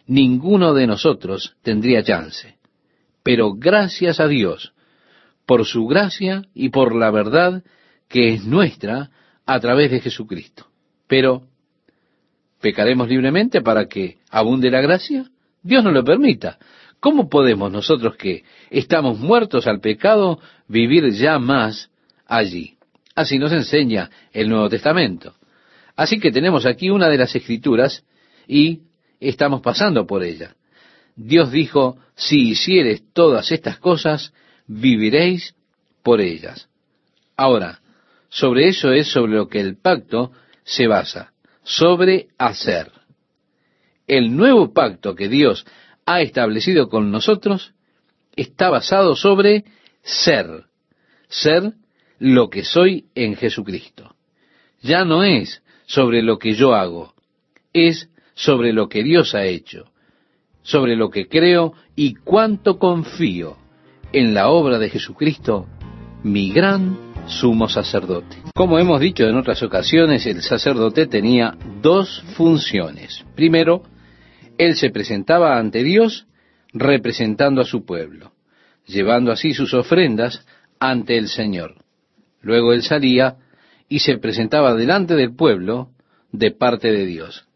ninguno de nosotros tendría chance. Pero gracias a Dios, por su gracia y por la verdad que es nuestra a través de Jesucristo. Pero, ¿pecaremos libremente para que abunde la gracia? Dios no lo permita. ¿Cómo podemos nosotros que estamos muertos al pecado vivir ya más allí? Así nos enseña el Nuevo Testamento. Así que tenemos aquí una de las escrituras y estamos pasando por ella. Dios dijo, si hicieres todas estas cosas, viviréis por ellas. Ahora, sobre eso es sobre lo que el pacto se basa, sobre hacer. El nuevo pacto que Dios ha establecido con nosotros está basado sobre ser. Ser lo que soy en Jesucristo. Ya no es sobre lo que yo hago, es sobre lo que Dios ha hecho, sobre lo que creo y cuánto confío en la obra de Jesucristo, mi gran sumo sacerdote. Como hemos dicho en otras ocasiones, el sacerdote tenía dos funciones. Primero, él se presentaba ante Dios representando a su pueblo, llevando así sus ofrendas ante el Señor. Luego él salía y se presentaba delante del pueblo de parte de Dios.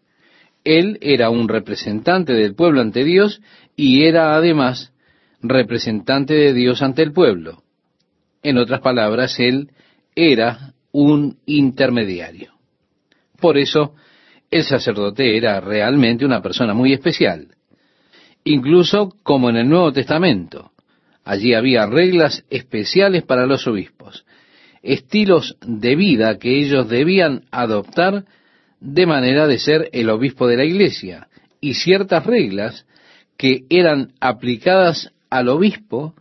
Él era un representante del pueblo ante Dios y era además representante de Dios ante el pueblo. En otras palabras, él era un intermediario. Por eso, el sacerdote era realmente una persona muy especial. Incluso como en el Nuevo Testamento, allí había reglas especiales para los obispos estilos de vida que ellos debían adoptar de manera de ser el obispo de la iglesia y ciertas reglas que eran aplicadas al obispo,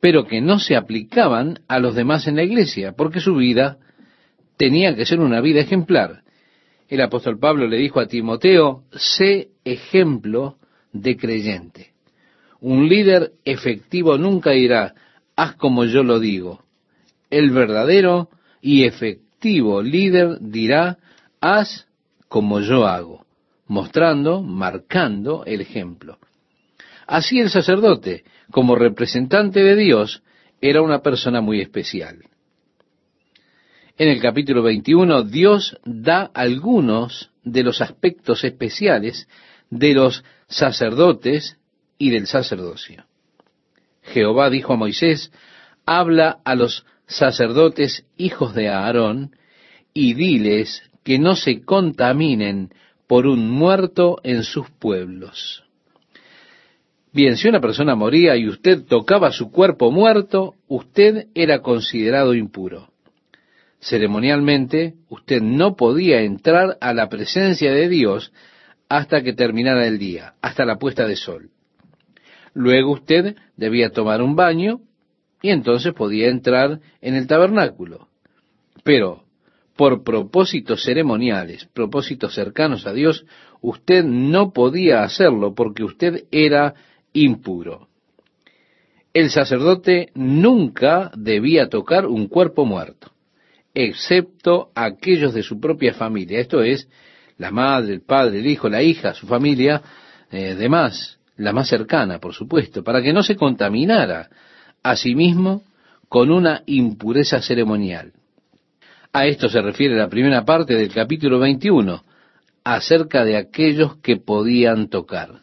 pero que no se aplicaban a los demás en la iglesia, porque su vida tenía que ser una vida ejemplar. El apóstol Pablo le dijo a Timoteo, sé ejemplo de creyente. Un líder efectivo nunca dirá, haz como yo lo digo, el verdadero y efectivo líder dirá, haz como yo hago, mostrando, marcando el ejemplo. Así el sacerdote, como representante de Dios, era una persona muy especial. En el capítulo 21, Dios da algunos de los aspectos especiales de los sacerdotes y del sacerdocio. Jehová dijo a Moisés, habla a los sacerdotes hijos de Aarón, y diles que no se contaminen por un muerto en sus pueblos. Bien, si una persona moría y usted tocaba su cuerpo muerto, usted era considerado impuro. Ceremonialmente, usted no podía entrar a la presencia de Dios hasta que terminara el día, hasta la puesta de sol. Luego usted debía tomar un baño y entonces podía entrar en el tabernáculo. Pero por propósitos ceremoniales, propósitos cercanos a Dios, usted no podía hacerlo porque usted era impuro. El sacerdote nunca debía tocar un cuerpo muerto, excepto aquellos de su propia familia, esto es, la madre, el padre, el hijo, la hija, su familia, eh, demás, la más cercana, por supuesto, para que no se contaminara a sí mismo con una impureza ceremonial. A esto se refiere la primera parte del capítulo 21, acerca de aquellos que podían tocar.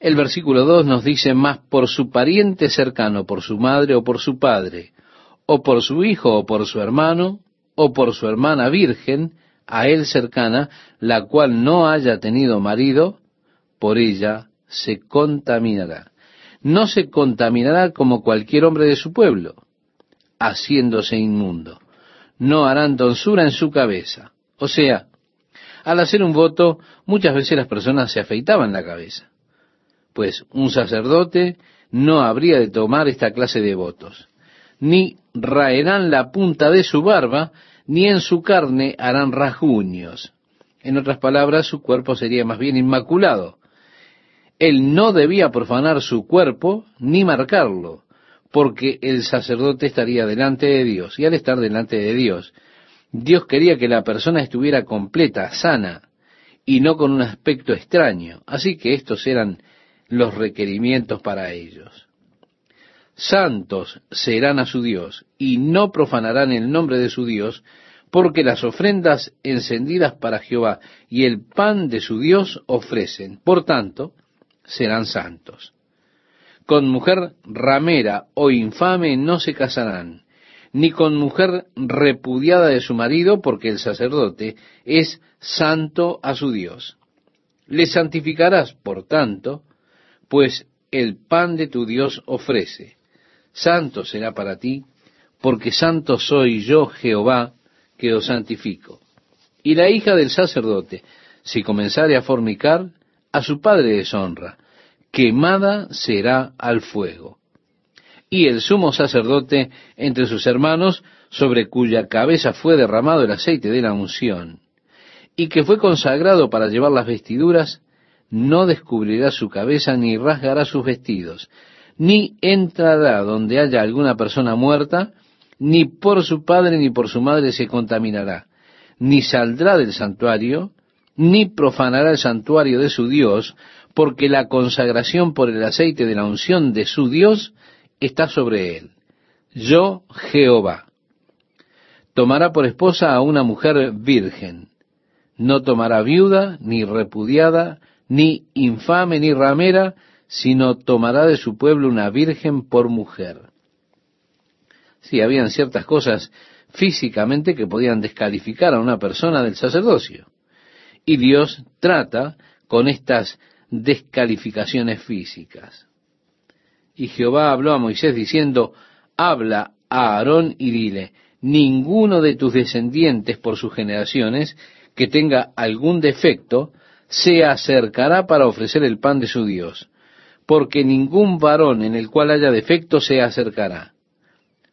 El versículo 2 nos dice, más por su pariente cercano, por su madre o por su padre, o por su hijo o por su hermano, o por su hermana virgen, a él cercana, la cual no haya tenido marido, por ella se contaminará. No se contaminará como cualquier hombre de su pueblo, haciéndose inmundo. No harán tonsura en su cabeza. O sea, al hacer un voto, muchas veces las personas se afeitaban la cabeza. Pues un sacerdote no habría de tomar esta clase de votos. Ni raerán la punta de su barba, ni en su carne harán rasguños. En otras palabras, su cuerpo sería más bien inmaculado. Él no debía profanar su cuerpo ni marcarlo, porque el sacerdote estaría delante de Dios. Y al estar delante de Dios, Dios quería que la persona estuviera completa, sana, y no con un aspecto extraño. Así que estos eran los requerimientos para ellos. Santos serán a su Dios, y no profanarán el nombre de su Dios, porque las ofrendas encendidas para Jehová y el pan de su Dios ofrecen. Por tanto, serán santos. Con mujer ramera o infame no se casarán, ni con mujer repudiada de su marido, porque el sacerdote es santo a su Dios. Le santificarás, por tanto, pues el pan de tu Dios ofrece. Santo será para ti, porque santo soy yo Jehová, que os santifico. Y la hija del sacerdote, si comenzare a fornicar, a su padre deshonra, quemada será al fuego. Y el sumo sacerdote entre sus hermanos, sobre cuya cabeza fue derramado el aceite de la unción, y que fue consagrado para llevar las vestiduras, no descubrirá su cabeza ni rasgará sus vestidos, ni entrará donde haya alguna persona muerta, ni por su padre ni por su madre se contaminará, ni saldrá del santuario, ni profanará el santuario de su Dios, porque la consagración por el aceite de la unción de su Dios está sobre él. Yo, Jehová. Tomará por esposa a una mujer virgen. No tomará viuda, ni repudiada, ni infame, ni ramera, sino tomará de su pueblo una virgen por mujer. Sí, habían ciertas cosas físicamente que podían descalificar a una persona del sacerdocio. Y Dios trata con estas descalificaciones físicas. Y Jehová habló a Moisés diciendo, habla a Aarón y dile, ninguno de tus descendientes por sus generaciones que tenga algún defecto, se acercará para ofrecer el pan de su Dios, porque ningún varón en el cual haya defecto se acercará.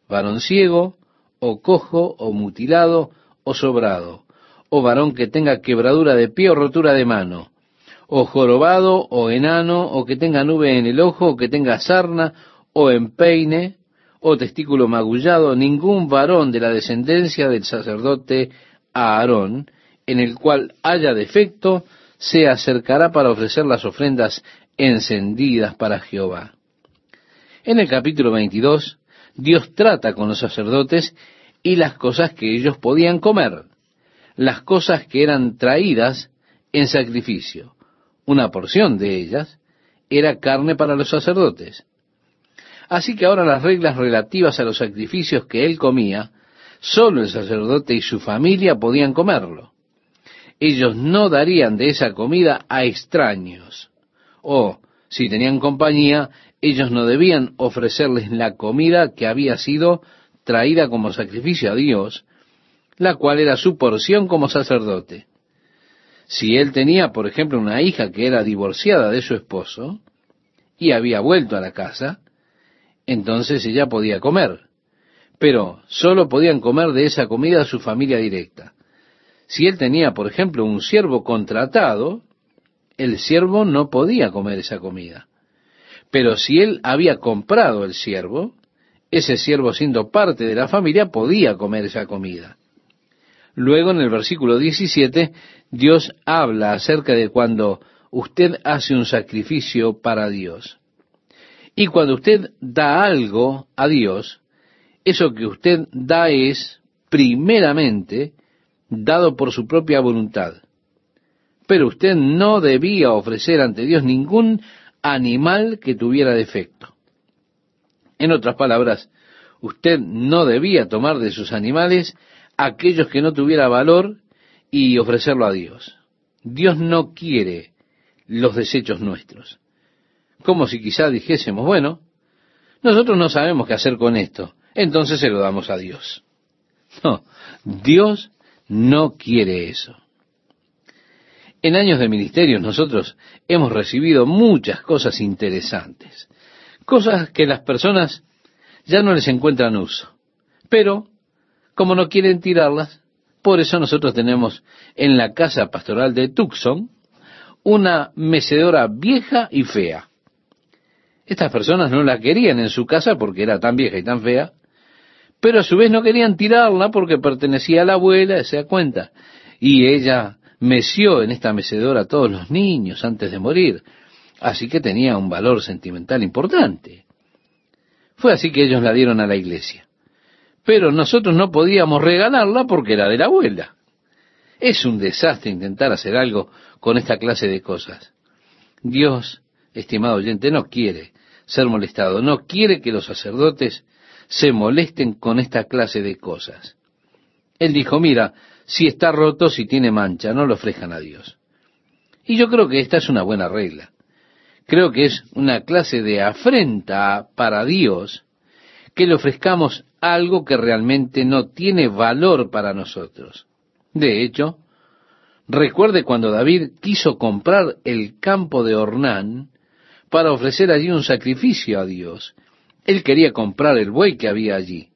Varón ciego, o cojo, o mutilado, o sobrado, o varón que tenga quebradura de pie o rotura de mano, o jorobado, o enano, o que tenga nube en el ojo, o que tenga sarna, o empeine, o testículo magullado, ningún varón de la descendencia del sacerdote Aarón, en el cual haya defecto, se acercará para ofrecer las ofrendas encendidas para Jehová. En el capítulo 22, Dios trata con los sacerdotes y las cosas que ellos podían comer, las cosas que eran traídas en sacrificio una porción de ellas, era carne para los sacerdotes. Así que ahora las reglas relativas a los sacrificios que él comía, solo el sacerdote y su familia podían comerlo. Ellos no darían de esa comida a extraños. O, si tenían compañía, ellos no debían ofrecerles la comida que había sido traída como sacrificio a Dios, la cual era su porción como sacerdote. Si él tenía, por ejemplo, una hija que era divorciada de su esposo y había vuelto a la casa, entonces ella podía comer. pero solo podían comer de esa comida su familia directa. Si él tenía, por ejemplo, un siervo contratado, el siervo no podía comer esa comida. Pero si él había comprado el siervo, ese siervo siendo parte de la familia podía comer esa comida. Luego en el versículo 17 Dios habla acerca de cuando usted hace un sacrificio para Dios. Y cuando usted da algo a Dios, eso que usted da es primeramente dado por su propia voluntad. Pero usted no debía ofrecer ante Dios ningún animal que tuviera defecto. En otras palabras, usted no debía tomar de sus animales aquellos que no tuviera valor y ofrecerlo a Dios. Dios no quiere los desechos nuestros. Como si quizá dijésemos, bueno, nosotros no sabemos qué hacer con esto, entonces se lo damos a Dios. No, Dios no quiere eso. En años de ministerio nosotros hemos recibido muchas cosas interesantes, cosas que las personas ya no les encuentran uso, pero como no quieren tirarlas, por eso nosotros tenemos en la casa pastoral de Tucson una mecedora vieja y fea. Estas personas no la querían en su casa porque era tan vieja y tan fea, pero a su vez no querían tirarla porque pertenecía a la abuela, se da cuenta. Y ella meció en esta mecedora a todos los niños antes de morir, así que tenía un valor sentimental importante. Fue así que ellos la dieron a la iglesia. Pero nosotros no podíamos regalarla porque era de la abuela. Es un desastre intentar hacer algo con esta clase de cosas. Dios, estimado oyente, no quiere ser molestado, no quiere que los sacerdotes se molesten con esta clase de cosas. Él dijo, mira, si está roto, si tiene mancha, no lo ofrezcan a Dios. Y yo creo que esta es una buena regla. Creo que es una clase de afrenta para Dios que le ofrezcamos algo que realmente no tiene valor para nosotros. De hecho, recuerde cuando David quiso comprar el campo de Ornán para ofrecer allí un sacrificio a Dios. Él quería comprar el buey que había allí.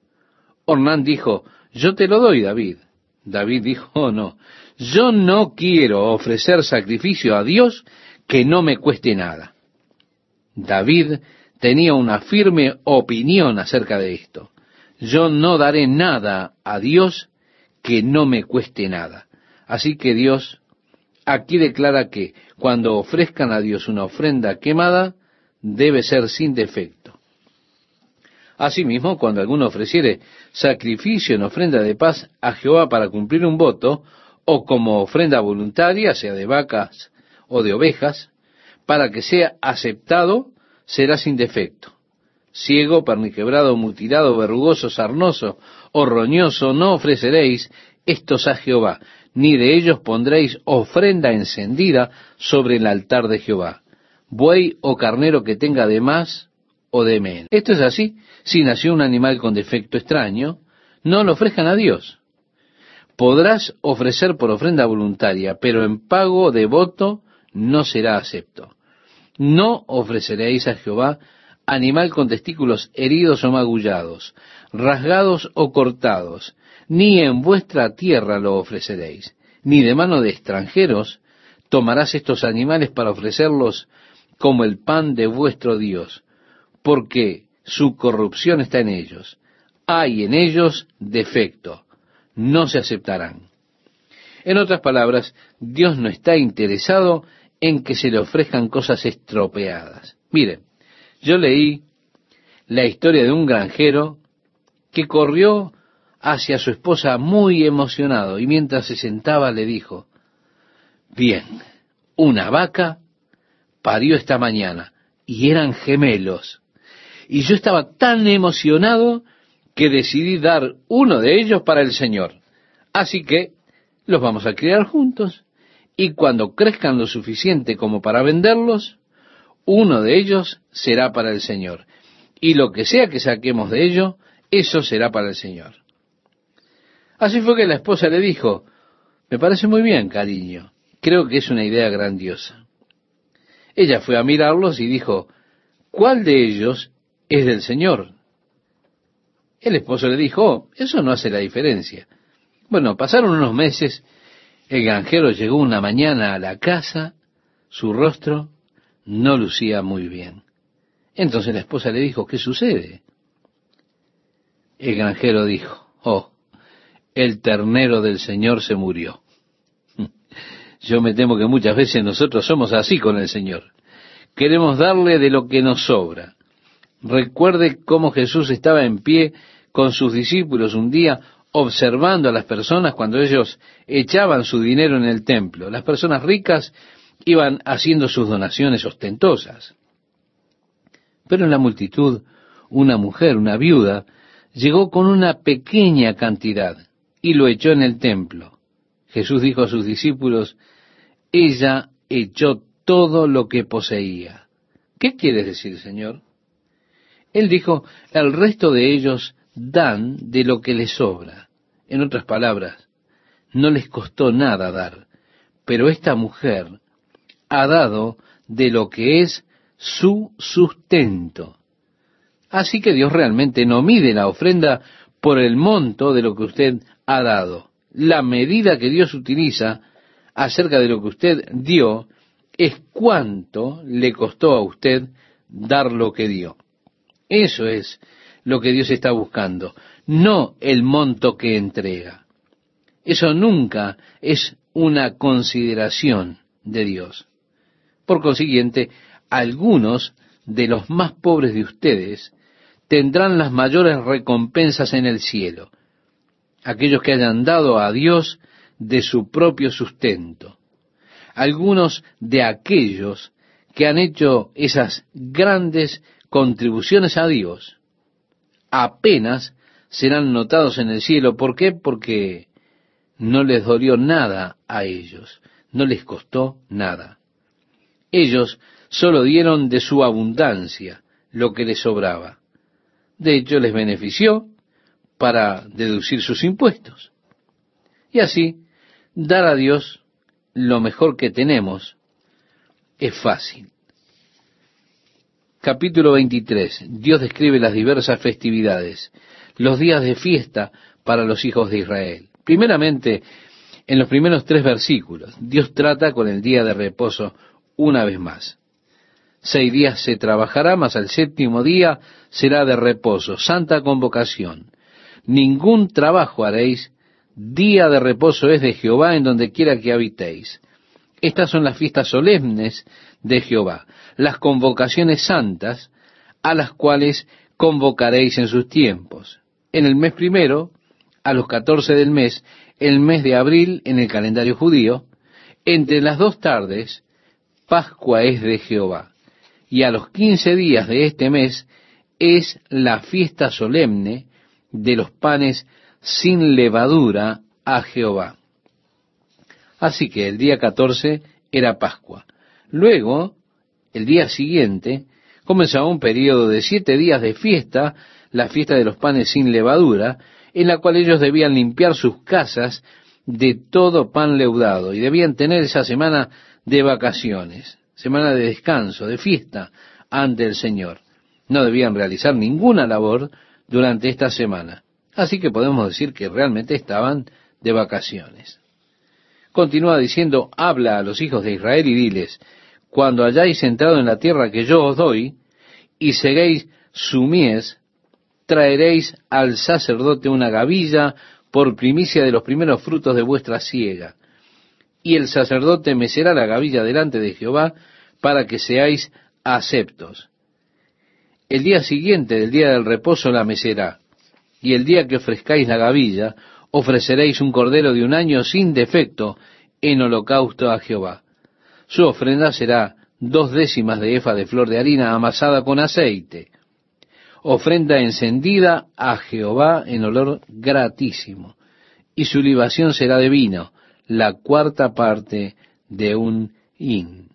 Ornán dijo, yo te lo doy, David. David dijo, oh, no, yo no quiero ofrecer sacrificio a Dios que no me cueste nada. David tenía una firme opinión acerca de esto. Yo no daré nada a Dios que no me cueste nada. Así que Dios aquí declara que cuando ofrezcan a Dios una ofrenda quemada, debe ser sin defecto. Asimismo, cuando alguno ofreciere sacrificio en ofrenda de paz a Jehová para cumplir un voto, o como ofrenda voluntaria, sea de vacas o de ovejas, para que sea aceptado, será sin defecto. Ciego, perniquebrado, mutilado, verrugoso, sarnoso o roñoso, no ofreceréis estos a Jehová, ni de ellos pondréis ofrenda encendida sobre el altar de Jehová. Buey o carnero que tenga de más o de. Esto es así. Si nació un animal con defecto extraño, no lo ofrezcan a Dios. Podrás ofrecer por ofrenda voluntaria, pero en pago de voto no será acepto. No ofreceréis a Jehová animal con testículos heridos o magullados, rasgados o cortados, ni en vuestra tierra lo ofreceréis, ni de mano de extranjeros tomarás estos animales para ofrecerlos como el pan de vuestro Dios, porque su corrupción está en ellos. Hay en ellos defecto, no se aceptarán. En otras palabras, Dios no está interesado en que se le ofrezcan cosas estropeadas. Mire, yo leí la historia de un granjero que corrió hacia su esposa muy emocionado y mientras se sentaba le dijo, bien, una vaca parió esta mañana y eran gemelos. Y yo estaba tan emocionado que decidí dar uno de ellos para el Señor. Así que los vamos a criar juntos y cuando crezcan lo suficiente como para venderlos, uno de ellos será para el Señor. Y lo que sea que saquemos de ello, eso será para el Señor. Así fue que la esposa le dijo, me parece muy bien, cariño, creo que es una idea grandiosa. Ella fue a mirarlos y dijo, ¿cuál de ellos es del Señor? El esposo le dijo, "Oh, eso no hace la diferencia. Bueno, pasaron unos meses, el granjero llegó una mañana a la casa, su rostro no lucía muy bien. Entonces la esposa le dijo, ¿qué sucede? El granjero dijo, oh, el ternero del Señor se murió. Yo me temo que muchas veces nosotros somos así con el Señor. Queremos darle de lo que nos sobra. Recuerde cómo Jesús estaba en pie con sus discípulos un día observando a las personas cuando ellos echaban su dinero en el templo. Las personas ricas iban haciendo sus donaciones ostentosas. Pero en la multitud, una mujer, una viuda, llegó con una pequeña cantidad y lo echó en el templo. Jesús dijo a sus discípulos, ella echó todo lo que poseía. ¿Qué quiere decir, Señor? Él dijo, el resto de ellos dan de lo que les sobra. En otras palabras, no les costó nada dar, pero esta mujer ha dado de lo que es su sustento. Así que Dios realmente no mide la ofrenda por el monto de lo que usted ha dado. La medida que Dios utiliza acerca de lo que usted dio es cuánto le costó a usted dar lo que dio. Eso es lo que Dios está buscando, no el monto que entrega. Eso nunca es una consideración de Dios. Por consiguiente, algunos de los más pobres de ustedes tendrán las mayores recompensas en el cielo, aquellos que hayan dado a Dios de su propio sustento, algunos de aquellos que han hecho esas grandes contribuciones a Dios, apenas serán notados en el cielo. ¿Por qué? Porque no les dolió nada a ellos, no les costó nada. Ellos solo dieron de su abundancia lo que les sobraba. De hecho, les benefició para deducir sus impuestos. Y así, dar a Dios lo mejor que tenemos es fácil. Capítulo 23. Dios describe las diversas festividades, los días de fiesta para los hijos de Israel. Primeramente, en los primeros tres versículos, Dios trata con el día de reposo una vez más. Seis días se trabajará, mas al séptimo día será de reposo, santa convocación. Ningún trabajo haréis, día de reposo es de Jehová en donde quiera que habitéis. Estas son las fiestas solemnes de Jehová, las convocaciones santas a las cuales convocaréis en sus tiempos. En el mes primero, a los catorce del mes, el mes de abril en el calendario judío, entre las dos tardes, Pascua es de Jehová. Y a los quince días de este mes es la fiesta solemne de los panes sin levadura a Jehová. Así que el día catorce era Pascua. Luego, el día siguiente, comenzaba un periodo de siete días de fiesta, la fiesta de los panes sin levadura, en la cual ellos debían limpiar sus casas de todo pan leudado y debían tener esa semana de vacaciones, semana de descanso, de fiesta ante el Señor. No debían realizar ninguna labor durante esta semana. Así que podemos decir que realmente estaban de vacaciones. Continúa diciendo, habla a los hijos de Israel y diles, cuando hayáis entrado en la tierra que yo os doy, y seguéis su mies, traeréis al sacerdote una gavilla por primicia de los primeros frutos de vuestra siega y el sacerdote mecerá la gavilla delante de Jehová para que seáis aceptos. El día siguiente del día del reposo la mecerá, y el día que ofrezcáis la gavilla, ofreceréis un cordero de un año sin defecto en holocausto a Jehová. Su ofrenda será dos décimas de efa de flor de harina amasada con aceite, ofrenda encendida a Jehová en olor gratísimo, y su libación será de vino, la cuarta parte de un hin.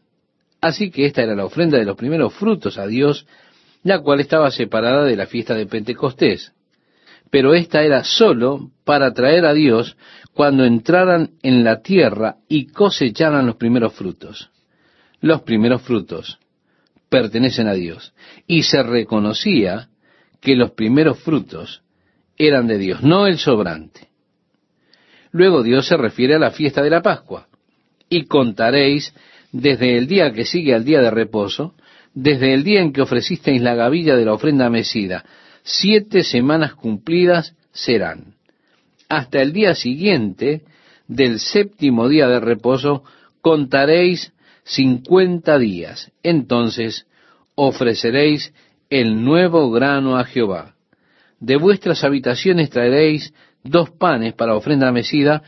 Así que esta era la ofrenda de los primeros frutos a Dios, la cual estaba separada de la fiesta de Pentecostés. Pero esta era sólo para traer a Dios cuando entraran en la tierra y cosecharan los primeros frutos. Los primeros frutos pertenecen a Dios. Y se reconocía que los primeros frutos eran de Dios, no el sobrante. Luego Dios se refiere a la fiesta de la Pascua. Y contaréis desde el día que sigue al día de reposo, desde el día en que ofrecisteis la gavilla de la ofrenda mecida, siete semanas cumplidas serán. Hasta el día siguiente del séptimo día de reposo contaréis cincuenta días. Entonces ofreceréis el nuevo grano a Jehová. De vuestras habitaciones traeréis dos panes para ofrenda mecida,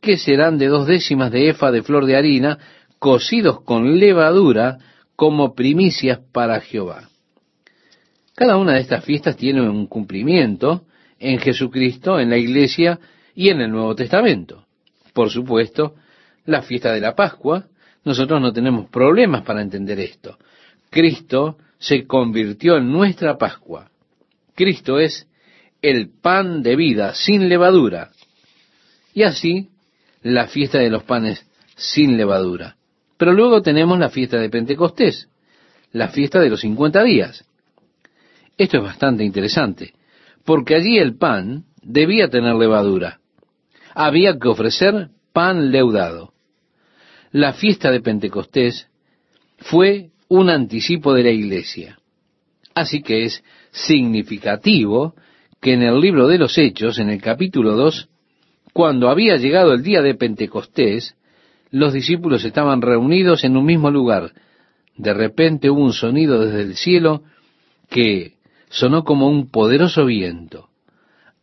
que serán de dos décimas de efa de flor de harina, cocidos con levadura, como primicias para Jehová. Cada una de estas fiestas tiene un cumplimiento en Jesucristo, en la iglesia y en el Nuevo Testamento. Por supuesto, la fiesta de la Pascua, nosotros no tenemos problemas para entender esto. Cristo se convirtió en nuestra Pascua. Cristo es el pan de vida sin levadura. Y así la fiesta de los panes sin levadura. Pero luego tenemos la fiesta de Pentecostés, la fiesta de los 50 días. Esto es bastante interesante, porque allí el pan debía tener levadura. Había que ofrecer pan leudado. La fiesta de Pentecostés fue un anticipo de la iglesia. Así que es significativo que en el libro de los Hechos, en el capítulo 2, cuando había llegado el día de Pentecostés, los discípulos estaban reunidos en un mismo lugar. De repente hubo un sonido desde el cielo que sonó como un poderoso viento.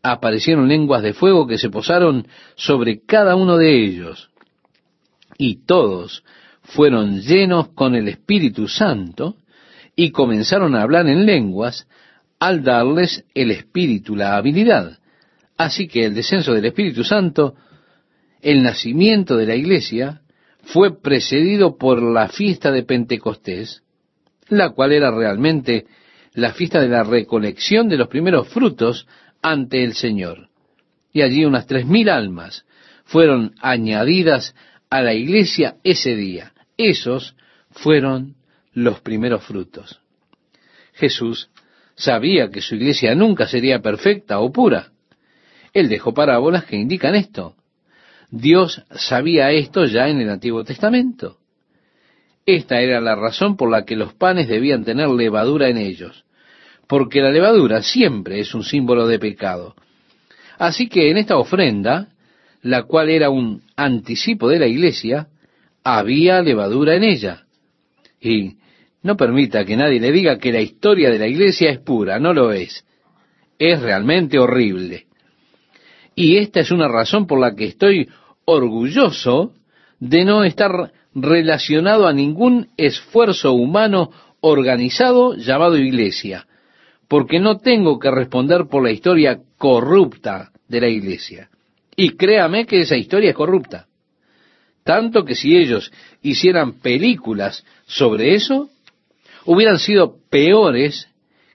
Aparecieron lenguas de fuego que se posaron sobre cada uno de ellos. Y todos fueron llenos con el Espíritu Santo y comenzaron a hablar en lenguas al darles el Espíritu la habilidad. Así que el descenso del Espíritu Santo, el nacimiento de la iglesia, fue precedido por la fiesta de Pentecostés, la cual era realmente la fiesta de la recolección de los primeros frutos ante el Señor. Y allí unas tres mil almas fueron añadidas a la iglesia ese día. Esos fueron los primeros frutos. Jesús sabía que su iglesia nunca sería perfecta o pura. Él dejó parábolas que indican esto. Dios sabía esto ya en el Antiguo Testamento. Esta era la razón por la que los panes debían tener levadura en ellos, porque la levadura siempre es un símbolo de pecado. Así que en esta ofrenda, la cual era un anticipo de la iglesia, había levadura en ella. Y no permita que nadie le diga que la historia de la iglesia es pura, no lo es. Es realmente horrible. Y esta es una razón por la que estoy orgulloso de no estar relacionado a ningún esfuerzo humano organizado llamado iglesia, porque no tengo que responder por la historia corrupta de la iglesia. Y créame que esa historia es corrupta. Tanto que si ellos hicieran películas sobre eso, hubieran sido peores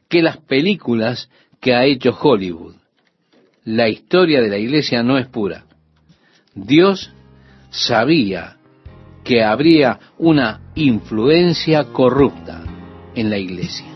que las películas que ha hecho Hollywood. La historia de la iglesia no es pura. Dios sabía que habría una influencia corrupta en la iglesia.